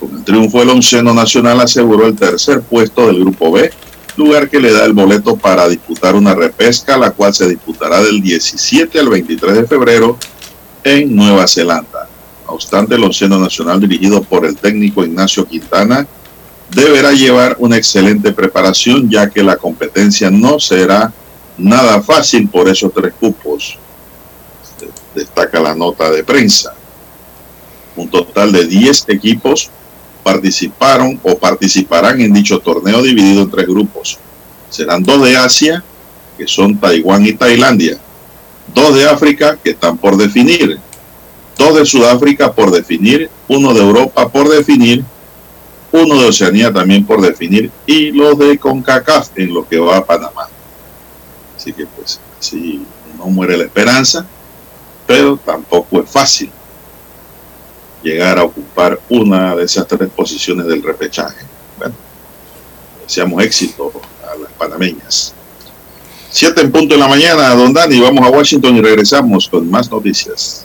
Con el triunfo, el onceno nacional aseguró el tercer puesto del Grupo B, lugar que le da el boleto para disputar una repesca, la cual se disputará del 17 al 23 de febrero en Nueva Zelanda. No obstante, el onceno nacional dirigido por el técnico Ignacio Quintana deberá llevar una excelente preparación, ya que la competencia no será nada fácil. Por esos tres cupos, destaca la nota de prensa. Un total de 10 equipos participaron o participarán en dicho torneo dividido en tres grupos. Serán dos de Asia, que son Taiwán y Tailandia, dos de África, que están por definir, dos de Sudáfrica por definir, uno de Europa por definir, uno de Oceanía también por definir y los de CONCACAF en lo que va a Panamá. Así que pues así no muere la esperanza, pero tampoco es fácil llegar a ocupar una de esas tres posiciones del repechaje. Bueno, deseamos éxito a las panameñas. Siete en punto de la mañana, don Dani, vamos a Washington y regresamos con más noticias.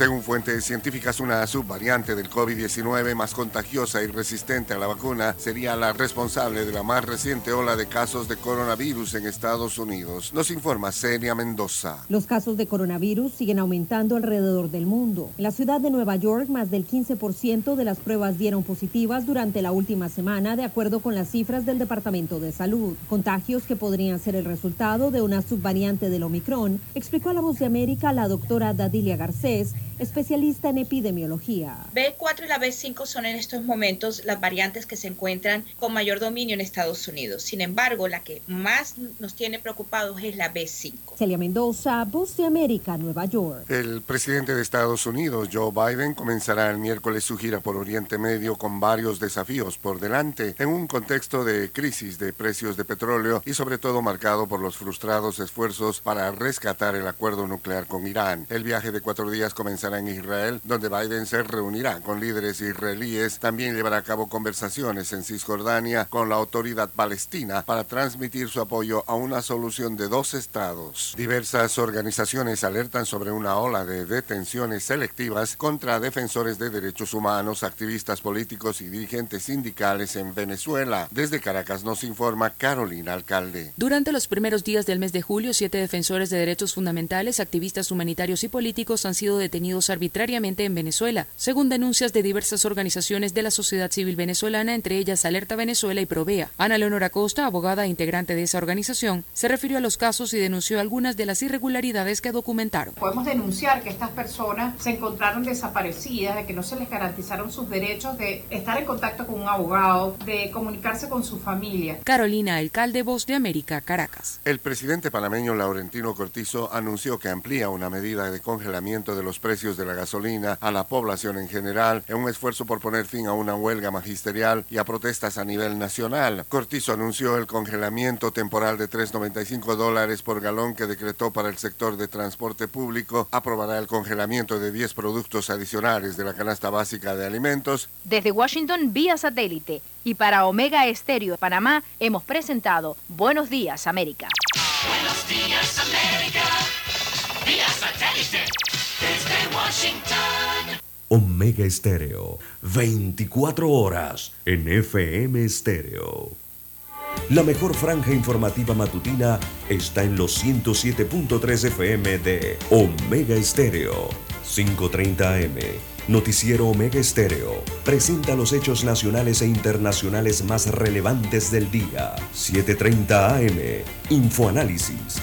Según fuentes científicas, una subvariante del COVID-19 más contagiosa y resistente a la vacuna sería la responsable de la más reciente ola de casos de coronavirus en Estados Unidos. Nos informa Celia Mendoza. Los casos de coronavirus siguen aumentando alrededor del mundo. En la ciudad de Nueva York, más del 15% de las pruebas dieron positivas durante la última semana, de acuerdo con las cifras del Departamento de Salud. Contagios que podrían ser el resultado de una subvariante del Omicron, explicó a la voz de América la doctora Dadilia Garcés, especialista en epidemiología. B4 y la B5 son en estos momentos las variantes que se encuentran con mayor dominio en Estados Unidos. Sin embargo, la que más nos tiene preocupados es la B5. Celia Mendoza, Voz de América, Nueva York. El presidente de Estados Unidos, Joe Biden, comenzará el miércoles su gira por Oriente Medio con varios desafíos por delante, en un contexto de crisis de precios de petróleo y sobre todo marcado por los frustrados esfuerzos para rescatar el acuerdo nuclear con Irán. El viaje de cuatro días comenzará en Israel, donde Biden se reunirá con líderes israelíes. También llevará a cabo conversaciones en Cisjordania con la autoridad palestina para transmitir su apoyo a una solución de dos estados. Diversas organizaciones alertan sobre una ola de detenciones selectivas contra defensores de derechos humanos, activistas políticos y dirigentes sindicales en Venezuela. Desde Caracas nos informa Carolina Alcalde. Durante los primeros días del mes de julio, siete defensores de derechos fundamentales, activistas humanitarios y políticos han sido detenidos arbitrariamente en Venezuela, según denuncias de diversas organizaciones de la sociedad civil venezolana, entre ellas Alerta Venezuela y Provea. Ana Leonora Costa, abogada e integrante de esa organización, se refirió a los casos y denunció algunas de las irregularidades que documentaron. Podemos denunciar que estas personas se encontraron desaparecidas, de que no se les garantizaron sus derechos de estar en contacto con un abogado, de comunicarse con su familia. Carolina, alcalde Voz de América, Caracas. El presidente panameño Laurentino Cortizo anunció que amplía una medida de congelamiento de los precios de la gasolina a la población en general en un esfuerzo por poner fin a una huelga magisterial y a protestas a nivel nacional. Cortizo anunció el congelamiento temporal de 3.95 dólares por galón que decretó para el sector de transporte público. Aprobará el congelamiento de 10 productos adicionales de la canasta básica de alimentos. Desde Washington vía satélite y para Omega Estéreo de Panamá hemos presentado Buenos Días América. Buenos días América, vía satélite Washington. Omega Estéreo, 24 horas en FM Estéreo. La mejor franja informativa matutina está en los 107.3 FM de Omega Estéreo, 530 AM. Noticiero Omega Estéreo presenta los hechos nacionales e internacionales más relevantes del día. 7:30 AM. Infoanálisis,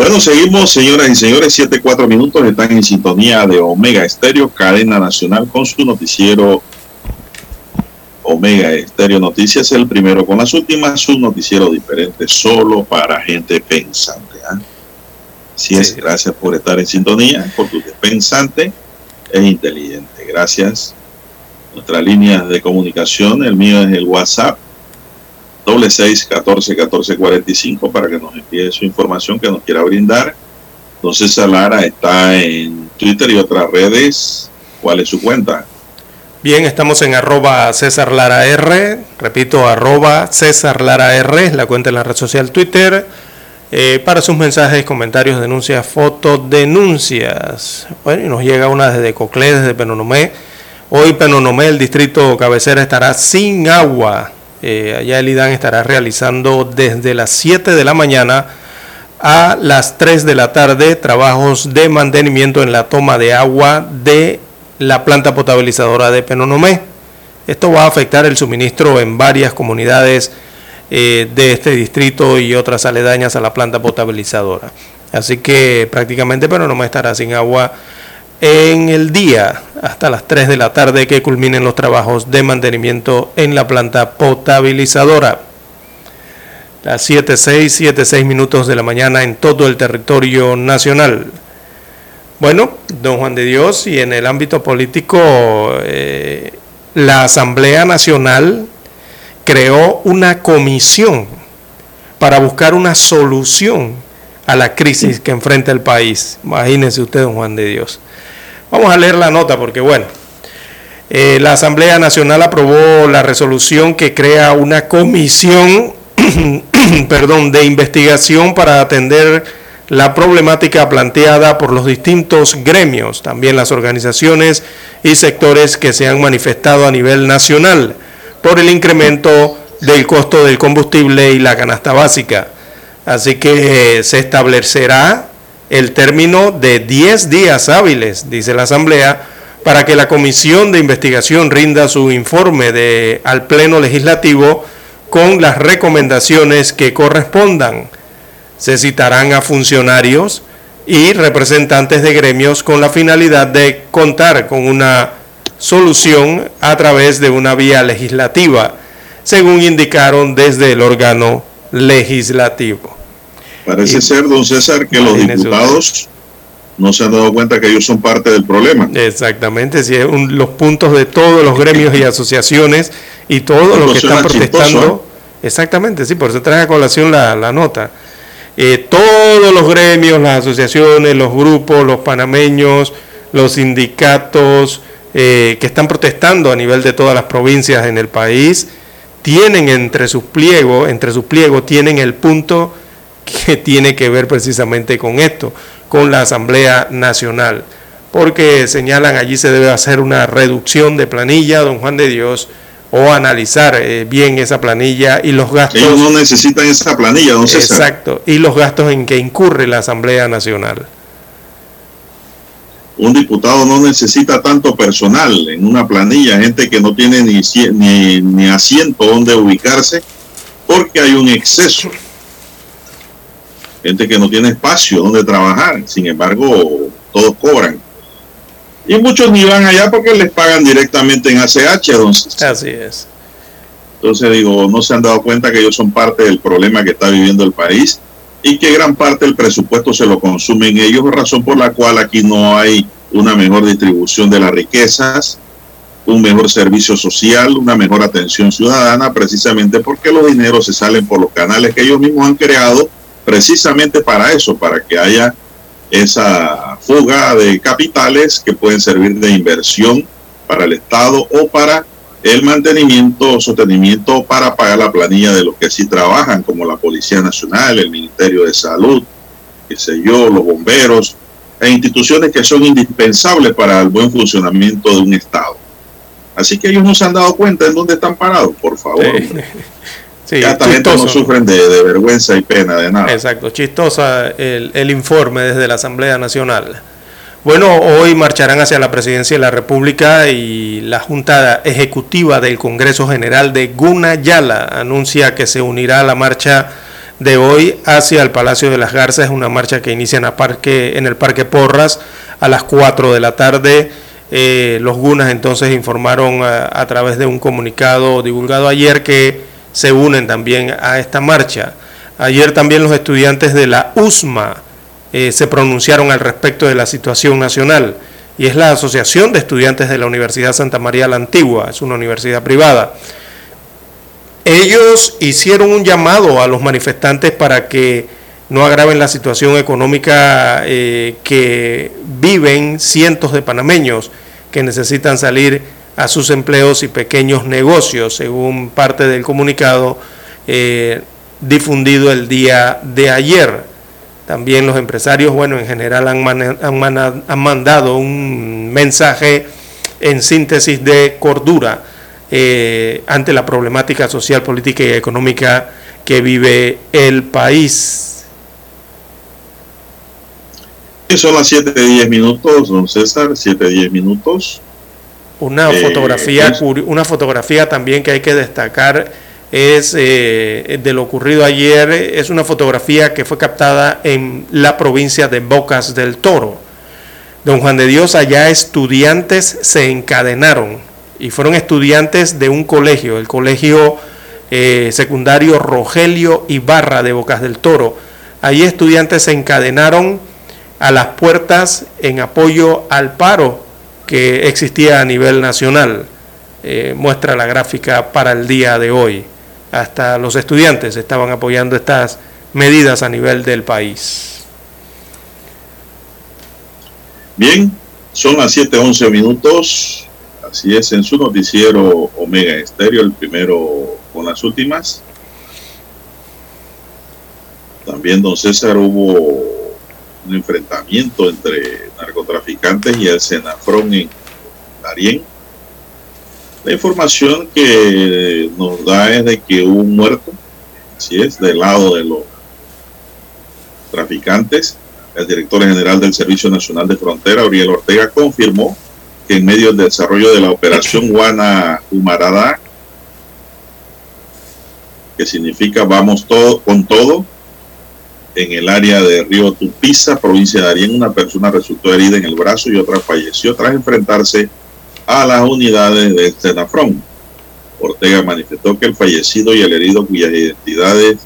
Bueno, seguimos, señoras y señores, 7, 4 minutos, están en sintonía de Omega Estéreo, cadena nacional, con su noticiero Omega Estéreo Noticias, el primero con las últimas, su noticiero diferente, solo para gente pensante. ¿ah? Así es, gracias por estar en sintonía, porque usted es pensante, es inteligente. Gracias. Nuestra línea de comunicación, el mío es el WhatsApp, doble seis catorce catorce cuarenta y cinco para que nos envíe su información que nos quiera brindar. Don César Lara está en Twitter y otras redes. ¿Cuál es su cuenta? Bien, estamos en arroba César Lara R, repito, arroba César Lara R, es la cuenta en la red social Twitter, eh, para sus mensajes, comentarios, denuncias, fotos, denuncias. Bueno, y nos llega una desde Coclé, desde Penonomé. Hoy Penonomé, el distrito cabecera, estará sin agua. Eh, allá el IDAN estará realizando desde las 7 de la mañana a las 3 de la tarde trabajos de mantenimiento en la toma de agua de la planta potabilizadora de Penonomé. Esto va a afectar el suministro en varias comunidades eh, de este distrito y otras aledañas a la planta potabilizadora. Así que prácticamente Penonomé estará sin agua en el día hasta las 3 de la tarde que culminen los trabajos de mantenimiento en la planta potabilizadora. Las 7.6, 7.6 minutos de la mañana en todo el territorio nacional. Bueno, don Juan de Dios, y en el ámbito político, eh, la Asamblea Nacional creó una comisión para buscar una solución a la crisis que enfrenta el país. Imagínense usted, don Juan de Dios. Vamos a leer la nota porque, bueno, eh, la Asamblea Nacional aprobó la resolución que crea una comisión perdón, de investigación para atender la problemática planteada por los distintos gremios, también las organizaciones y sectores que se han manifestado a nivel nacional por el incremento del costo del combustible y la canasta básica. Así que eh, se establecerá el término de 10 días hábiles, dice la Asamblea, para que la Comisión de Investigación rinda su informe al Pleno Legislativo con las recomendaciones que correspondan. Se citarán a funcionarios y representantes de gremios con la finalidad de contar con una solución a través de una vía legislativa, según indicaron desde el órgano legislativo. Parece ser, don César, que los diputados no se han dado cuenta que ellos son parte del problema. Exactamente, si es un, los puntos de todos los gremios y asociaciones y todos los que están protestando. Exactamente, sí, por eso trae a colación la, la nota. Eh, todos los gremios, las asociaciones, los grupos, los panameños, los sindicatos eh, que están protestando a nivel de todas las provincias en el país, tienen entre sus pliegos, entre sus pliegos, tienen el punto que tiene que ver precisamente con esto, con la Asamblea Nacional, porque señalan allí se debe hacer una reducción de planilla, don Juan de Dios, o analizar eh, bien esa planilla y los gastos. Ellos no necesitan esa planilla, don César. Exacto, y los gastos en que incurre la Asamblea Nacional. Un diputado no necesita tanto personal en una planilla, gente que no tiene ni, ni, ni asiento donde ubicarse, porque hay un exceso gente que no tiene espacio donde trabajar, sin embargo, todos cobran. Y muchos ni van allá porque les pagan directamente en ACH, entonces. Así es. Entonces digo, no se han dado cuenta que ellos son parte del problema que está viviendo el país y que gran parte del presupuesto se lo consumen ellos, razón por la cual aquí no hay una mejor distribución de las riquezas, un mejor servicio social, una mejor atención ciudadana, precisamente porque los dineros se salen por los canales que ellos mismos han creado precisamente para eso, para que haya esa fuga de capitales que pueden servir de inversión para el Estado o para el mantenimiento o sostenimiento para pagar la planilla de los que sí trabajan, como la Policía Nacional, el Ministerio de Salud, qué sé yo, los bomberos, e instituciones que son indispensables para el buen funcionamiento de un Estado. Así que ellos no se han dado cuenta en dónde están parados, por favor. Sí, ya esta gente no sufren de, de, vergüenza y pena de nada. Exacto, chistosa el, el, informe desde la Asamblea Nacional. Bueno, hoy marcharán hacia la Presidencia de la República y la Junta Ejecutiva del Congreso General de Gunayala anuncia que se unirá a la marcha de hoy hacia el Palacio de las Garzas. Es una marcha que inicia en, el parque, en el Parque Porras a las 4 de la tarde. Eh, los Gunas entonces informaron a, a, través de un comunicado divulgado ayer que se unen también a esta marcha. Ayer también los estudiantes de la USMA eh, se pronunciaron al respecto de la situación nacional y es la Asociación de Estudiantes de la Universidad Santa María la Antigua, es una universidad privada. Ellos hicieron un llamado a los manifestantes para que no agraven la situación económica eh, que viven cientos de panameños que necesitan salir a sus empleos y pequeños negocios, según parte del comunicado eh, difundido el día de ayer. También los empresarios, bueno, en general han, man, han, han mandado un mensaje en síntesis de cordura eh, ante la problemática social, política y económica que vive el país. Son las 7 de 10 minutos, don César, 7 de 10 minutos. Una eh, fotografía, una fotografía también que hay que destacar es eh, de lo ocurrido ayer, es una fotografía que fue captada en la provincia de Bocas del Toro. Don Juan de Dios, allá estudiantes se encadenaron y fueron estudiantes de un colegio, el colegio eh, secundario Rogelio Ibarra de Bocas del Toro. Allí estudiantes se encadenaron a las puertas en apoyo al paro que existía a nivel nacional. Eh, muestra la gráfica para el día de hoy hasta los estudiantes estaban apoyando estas medidas a nivel del país. Bien, son las 7:11 minutos. Así es, en su noticiero Omega Estéreo, el primero con las últimas. También, don César, hubo un enfrentamiento entre narcotraficantes y el Senafrón en Darién la información que nos da es de que hubo un muerto, así es, del lado de los traficantes. El director general del Servicio Nacional de Frontera, Uriel Ortega, confirmó que en medio del desarrollo de la operación Guana Humarada, que significa vamos todo con todo, en el área de Río Tupiza, provincia de Arién, una persona resultó herida en el brazo y otra falleció tras enfrentarse a las unidades de Senafrón. Ortega manifestó que el fallecido y el herido cuyas identidades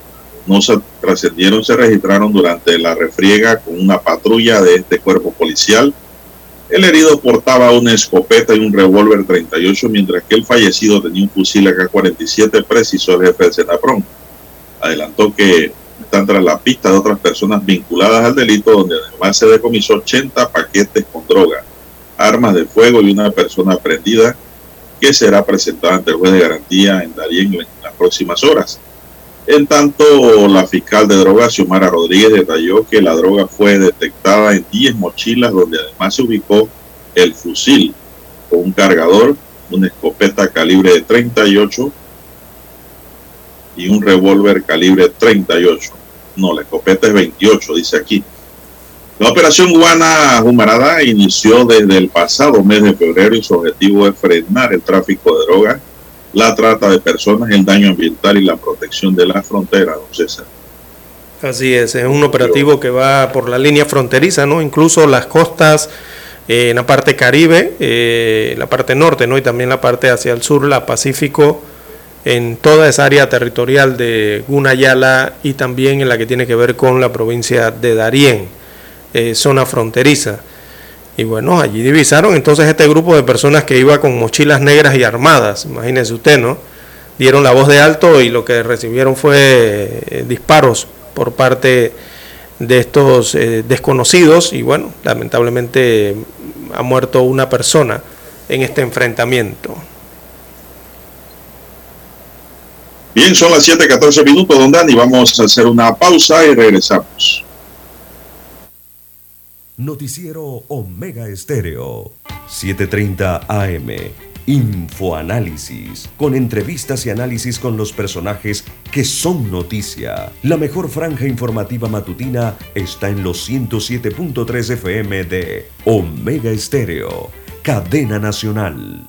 no se trascendieron se registraron durante la refriega con una patrulla de este cuerpo policial. El herido portaba una escopeta y un revólver 38, mientras que el fallecido tenía un fusil AK-47, precisó el jefe de Senafrón. Adelantó que están tras la pista de otras personas vinculadas al delito, donde además se decomisó 80 paquetes con droga armas de fuego y una persona prendida que será presentada ante el juez de garantía en Darien en las próximas horas. En tanto, la fiscal de drogas, Xiomara Rodríguez, detalló que la droga fue detectada en 10 mochilas donde además se ubicó el fusil con un cargador, una escopeta calibre de 38 y un revólver calibre 38. No, la escopeta es 28, dice aquí. La operación Guana Humarada inició desde el pasado mes de febrero y su objetivo es frenar el tráfico de drogas, la trata de personas, el daño ambiental y la protección de la frontera, don César. Así es, es un operativo que va por la línea fronteriza, ¿no? Incluso las costas eh, en la parte caribe, eh, la parte norte, ¿no? Y también la parte hacia el sur, la Pacífico, en toda esa área territorial de Gunayala y también en la que tiene que ver con la provincia de Darién eh, zona fronteriza. Y bueno, allí divisaron entonces este grupo de personas que iba con mochilas negras y armadas, imagínense usted, ¿no? Dieron la voz de alto y lo que recibieron fue eh, disparos por parte de estos eh, desconocidos y bueno, lamentablemente ha muerto una persona en este enfrentamiento. Bien, son las 7:14 minutos, don Dani. Vamos a hacer una pausa y regresamos. Noticiero Omega Estéreo, 7:30 AM. Infoanálisis, con entrevistas y análisis con los personajes que son noticia. La mejor franja informativa matutina está en los 107.3 FM de Omega Estéreo, cadena nacional.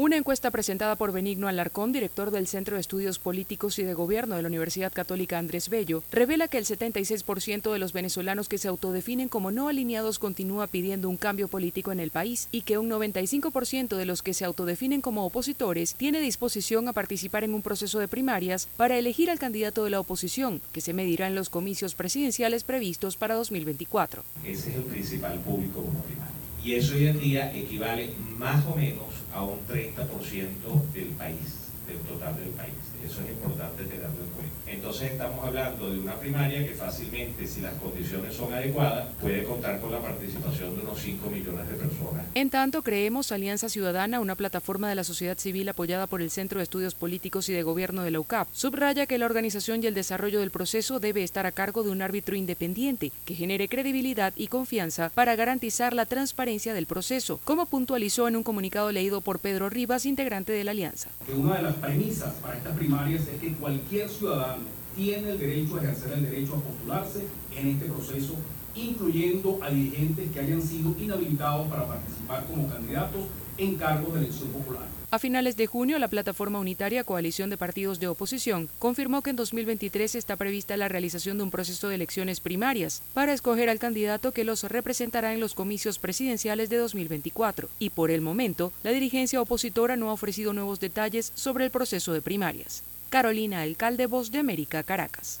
Una encuesta presentada por Benigno Alarcón, director del Centro de Estudios Políticos y de Gobierno de la Universidad Católica Andrés Bello, revela que el 76% de los venezolanos que se autodefinen como no alineados continúa pidiendo un cambio político en el país y que un 95% de los que se autodefinen como opositores tiene disposición a participar en un proceso de primarias para elegir al candidato de la oposición, que se medirá en los comicios presidenciales previstos para 2024. Ese es el principal público como. Y eso hoy en día equivale más o menos a un 30% del país, del total del país. Eso es importante tenerlo en cuenta. Entonces estamos hablando de una primaria que fácilmente, si las condiciones son adecuadas, puede contar con la participación de unos 5 millones de personas. En tanto, creemos Alianza Ciudadana, una plataforma de la sociedad civil apoyada por el Centro de Estudios Políticos y de Gobierno de la UCAP, subraya que la organización y el desarrollo del proceso debe estar a cargo de un árbitro independiente que genere credibilidad y confianza para garantizar la transparencia del proceso, como puntualizó en un comunicado leído por Pedro Rivas, integrante de la Alianza. Que una de las premisas para estas es que cualquier ciudadano tiene el derecho a ejercer el derecho a postularse en este proceso, incluyendo a dirigentes que hayan sido inhabilitados para participar como candidatos en cargos de elección popular. A finales de junio, la plataforma unitaria Coalición de Partidos de Oposición confirmó que en 2023 está prevista la realización de un proceso de elecciones primarias para escoger al candidato que los representará en los comicios presidenciales de 2024. Y por el momento, la dirigencia opositora no ha ofrecido nuevos detalles sobre el proceso de primarias. Carolina Alcalde, Voz de América, Caracas.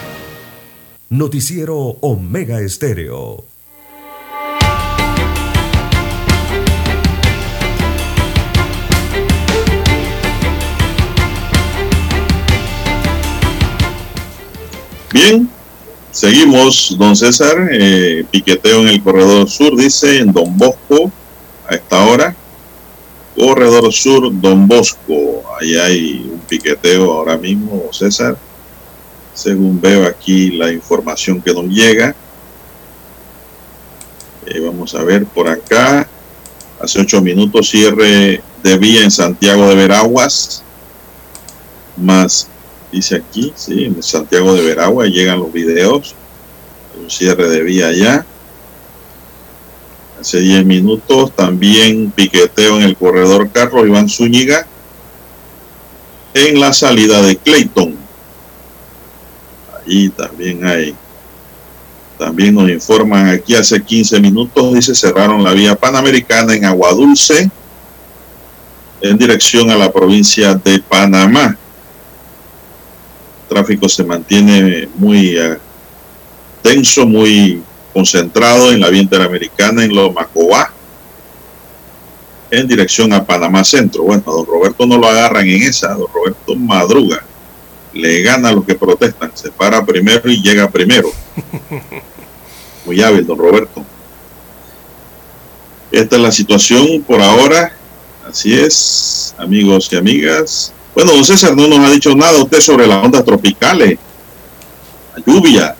Noticiero Omega Estéreo. Bien, seguimos, don César. eh, piqueteo en el corredor sur, dice en Don Bosco, a esta hora. Corredor sur, Don Bosco. Ahí hay un piqueteo ahora mismo, César. Según veo aquí la información que nos llega. Eh, vamos a ver por acá. Hace ocho minutos cierre de vía en Santiago de Veraguas. Más dice aquí, sí, en Santiago de Veragua, llegan los videos, un cierre de vía allá. Hace 10 minutos también piqueteo en el corredor Carlos Iván Zúñiga en la salida de Clayton. Allí también hay, también nos informan aquí hace 15 minutos, dice, cerraron la vía panamericana en Aguadulce en dirección a la provincia de Panamá tráfico se mantiene muy eh, tenso, muy concentrado en la vía interamericana, en los Macobá, en dirección a Panamá Centro. Bueno, a don Roberto no lo agarran en esa, don Roberto madruga, le gana a los que protestan, se para primero y llega primero. Muy hábil, don Roberto. Esta es la situación por ahora. Así es, amigos y amigas. Bueno, don César no nos ha dicho nada usted sobre las ondas tropicales, la lluvia.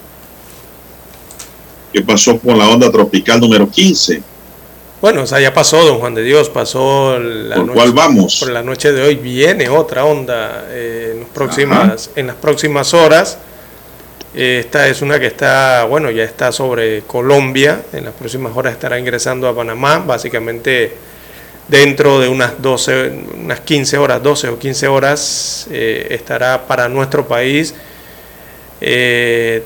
¿Qué pasó con la onda tropical número 15? Bueno, o sea, ya pasó, don Juan de Dios, pasó la ¿Por noche, cuál vamos? Por la noche de hoy viene otra onda eh, en, las próximas, en las próximas horas. Esta es una que está, bueno, ya está sobre Colombia, en las próximas horas estará ingresando a Panamá, básicamente dentro de unas 12, unas 15 horas, 12 o 15 horas eh, estará para nuestro país. Eh,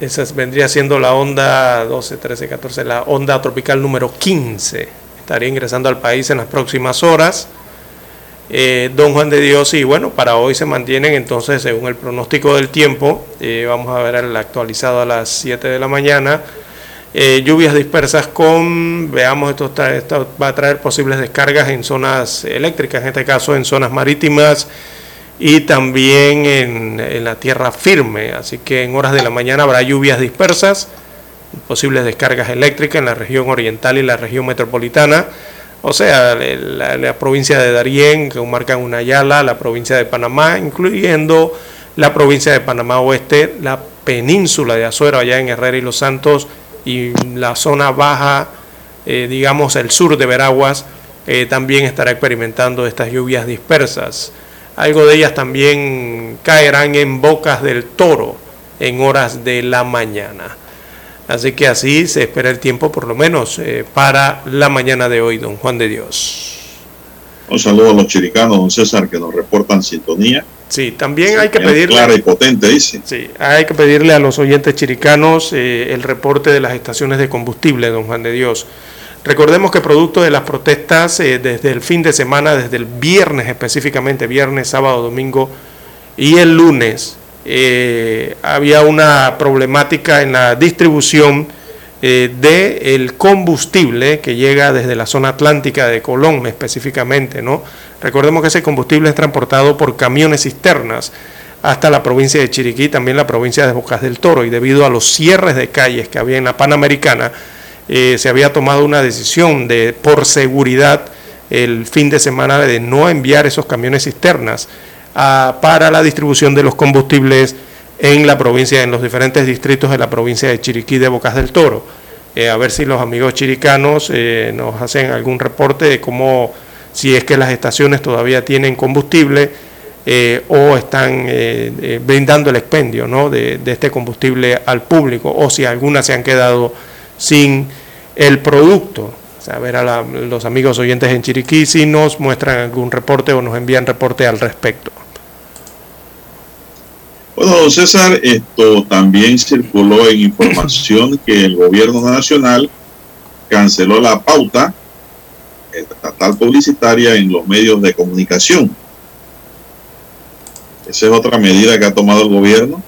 esa vendría siendo la onda 12, 13, 14, la onda tropical número 15. Estaría ingresando al país en las próximas horas. Eh, don Juan de Dios, y bueno, para hoy se mantienen entonces, según el pronóstico del tiempo, eh, vamos a ver el actualizado a las 7 de la mañana, eh, lluvias dispersas con, veamos, esto, trae- esto va a traer posibles descargas en zonas eléctricas, en este caso en zonas marítimas y también en, la tierra firme, así que en horas de la mañana habrá lluvias dispersas, posibles descargas eléctricas en la región oriental y la región metropolitana, o sea, la, provincia de Darién, que marcan Unayala, la provincia de Panamá, incluyendo la provincia de Panamá Oeste, la península de Azuero, allá en Herrera y Los Santos, y la zona baja, eh, digamos el sur de Veraguas, eh, también estará experimentando estas lluvias dispersas. Algo de ellas también caerán en bocas del toro en horas de la mañana. Así que así se espera el tiempo, por lo menos, eh, para la mañana de hoy, don Juan de Dios. Un saludo a los chiricanos, don César, que nos reportan sintonía. Sí, también hay que pedirle. Clara y potente, dice. Sí, hay que pedirle a los oyentes chiricanos eh, el reporte de las estaciones de combustible, don Juan de Dios. Recordemos que producto de las protestas eh, desde el fin de semana, desde el viernes específicamente, viernes, sábado, domingo y el lunes, eh, había una problemática en la distribución eh, del combustible que llega desde la zona atlántica de Colón específicamente, ¿no? Recordemos que ese combustible es transportado por camiones cisternas hasta la provincia de Chiriquí, también la provincia de Bocas del Toro, y debido a los cierres de calles que había en la Panamericana, eh, se había tomado una decisión de, por seguridad, el fin de semana de no enviar esos camiones cisternas a- para la distribución de los combustibles en la provincia, en los diferentes distritos de la provincia de Chiriquí de Bocas del Toro. Eh, a ver si los amigos chiricanos eh, nos hacen algún reporte de cómo, si es que las estaciones todavía tienen combustible eh, o están brindando el expendio ¿no? de, de este combustible al público, o si algunas se han quedado sin el producto. A ver a la- los amigos oyentes en Chiriquí si nos muestran algún reporte o nos envían reporte al respecto. Bueno, César, esto también circuló en información que el gobierno nacional canceló la pauta estatal publicitaria en los medios de comunicación. Esa es otra medida que ha tomado el gobierno.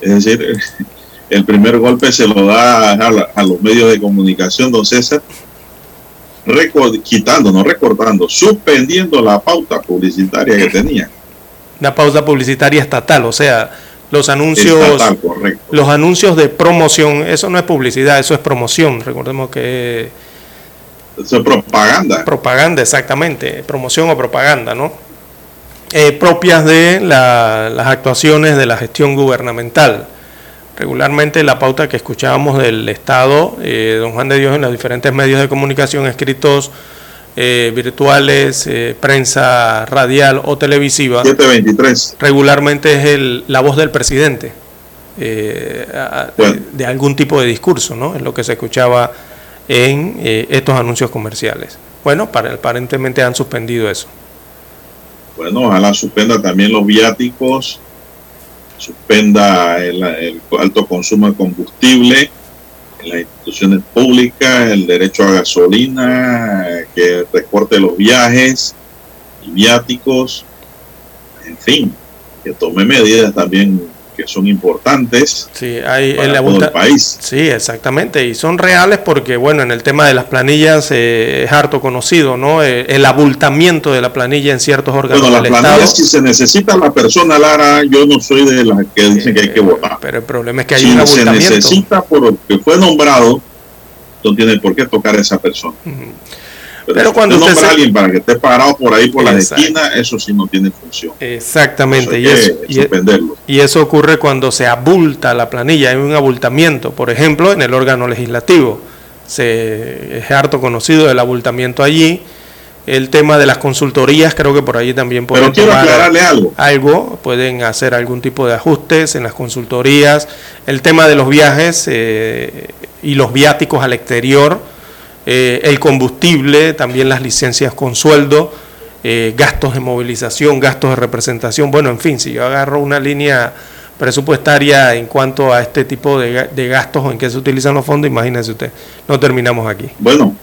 Es decir, el primer golpe se lo da a, la- a los medios de comunicación, don César, record- quitando, no recortando, suspendiendo la pauta publicitaria que tenía. Una pausa publicitaria estatal, o sea, los anuncios, Estatal, correcto. los anuncios de promoción, eso no es publicidad, eso es promoción. Recordemos que Eso es propaganda. propaganda, exactamente, promoción o propaganda, ¿no? Eh, propias de la- las actuaciones de la gestión gubernamental. Regularmente la pauta que escuchábamos del Estado, eh, don Juan de Dios, en los diferentes medios de comunicación escritos, eh, virtuales, eh, prensa radial o televisiva, 723. regularmente es el, la voz del presidente eh, de, de algún tipo de discurso, ¿no? Es lo que se escuchaba en estos anuncios comerciales. Bueno, para, aparentemente han suspendido eso. Bueno, ojalá suspenda también los viáticos, suspenda el, alto consumo de combustible en las instituciones públicas, el derecho a gasolina, que recorte los viajes y viáticos, en fin, que tome medidas también que son importantes Sí, hay para el todo el país. Sí, exactamente. Y son reales porque, bueno, en el tema de las planillas eh, es harto conocido, ¿no? Eh, el abultamiento de la planilla en ciertos órganos Bueno, las del planillas, Estado. si se necesita la persona, Lara, yo no soy de las que dicen que hay que votar. Pero el problema es que hay si un se abultamiento. necesita por lo que fue nombrado, no tiene por qué tocar a esa persona. Pero cuando usted nombra a se- alguien para que esté parado por ahí por las esquinas, eso sí no tiene función. Exactamente, y Eso y- eso ocurre cuando se abulta la planilla, hay un abultamiento, por ejemplo, en el órgano legislativo. Se, es harto conocido el abultamiento allí. El tema de las consultorías, creo que por allí también pueden Pero quiero aclararle algo. algo, pueden hacer algún tipo de ajustes en las consultorías. El tema de los viajes eh, y los viáticos al exterior, eh, el combustible, también las licencias con sueldo, eh, gastos de movilización, gastos de representación. Bueno, en fin, si yo agarro una línea presupuestaria en cuanto a este tipo de, de gastos en qué se utilizan los fondos, imagínese usted, no terminamos aquí. Bueno,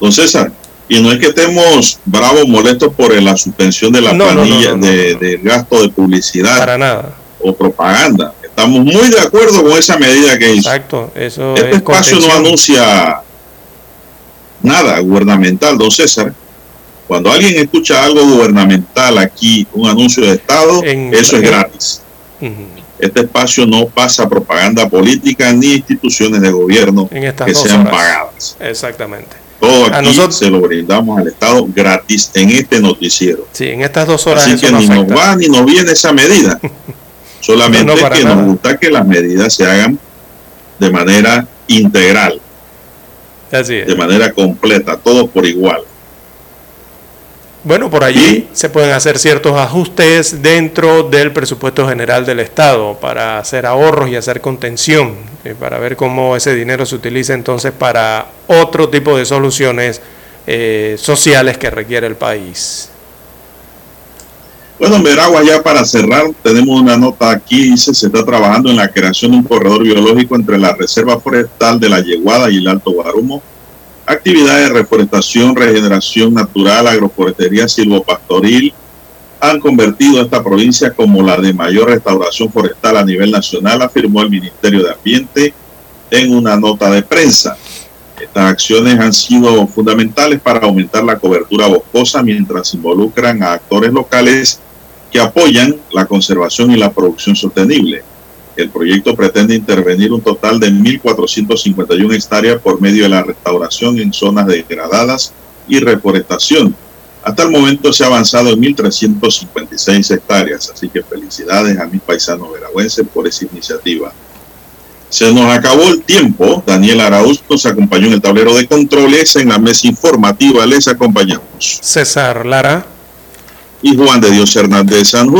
don César, y no es que estemos bravos, molestos por la suspensión de la No, planilla no, no, de, del gasto de publicidad Para nada. o propaganda. Estamos muy de acuerdo con esa medida que hizo. Exacto, eso Este es espacio no anuncia nada gubernamental, don César. Cuando alguien escucha algo gubernamental aquí, un anuncio de Estado, En- eso es en- gratis. Este espacio no pasa propaganda política ni instituciones de gobierno En que sean horas. pagadas. Exactamente. Todo A aquí nosotros- se lo brindamos al Estado gratis en este noticiero. Sí, en estas dos horas Así que no ni nos va ni nos viene esa medida. Solamente No, que nada. nos gusta que las medidas se hagan de manera integral, Así es. de manera completa, todos por igual. Bueno, por allí se pueden hacer ciertos ajustes dentro del presupuesto general del Estado para hacer ahorros y hacer contención, eh, para ver cómo ese dinero se utiliza entonces para otro tipo de soluciones eh, sociales que requiere el país. Bueno, en Veragua, ya para cerrar, tenemos una nota aquí, dice, se está trabajando en la creación de un corredor biológico entre la Reserva Forestal de la Yeguada y el Alto Guarumo. Actividades de reforestación, regeneración natural, agroforestería, silvopastoril han convertido a esta provincia como la de mayor restauración forestal a nivel nacional, afirmó el Ministerio de Ambiente en una nota de prensa. Estas acciones han sido fundamentales para aumentar la cobertura boscosa mientras involucran a actores locales que apoyan la conservación y la producción sostenible. El proyecto pretende intervenir un total de 1.451 hectáreas por medio de la restauración en zonas degradadas y reforestación. Hasta el momento se ha avanzado en 1.356 hectáreas, así que felicidades a mis paisanos veragüenses por esa iniciativa. Se nos acabó el tiempo. Daniel Arauz nos acompañó en el tablero de controles. En la mesa informativa les acompañamos. César Lara. Y Juan de Dios Hernández Sanjurjo.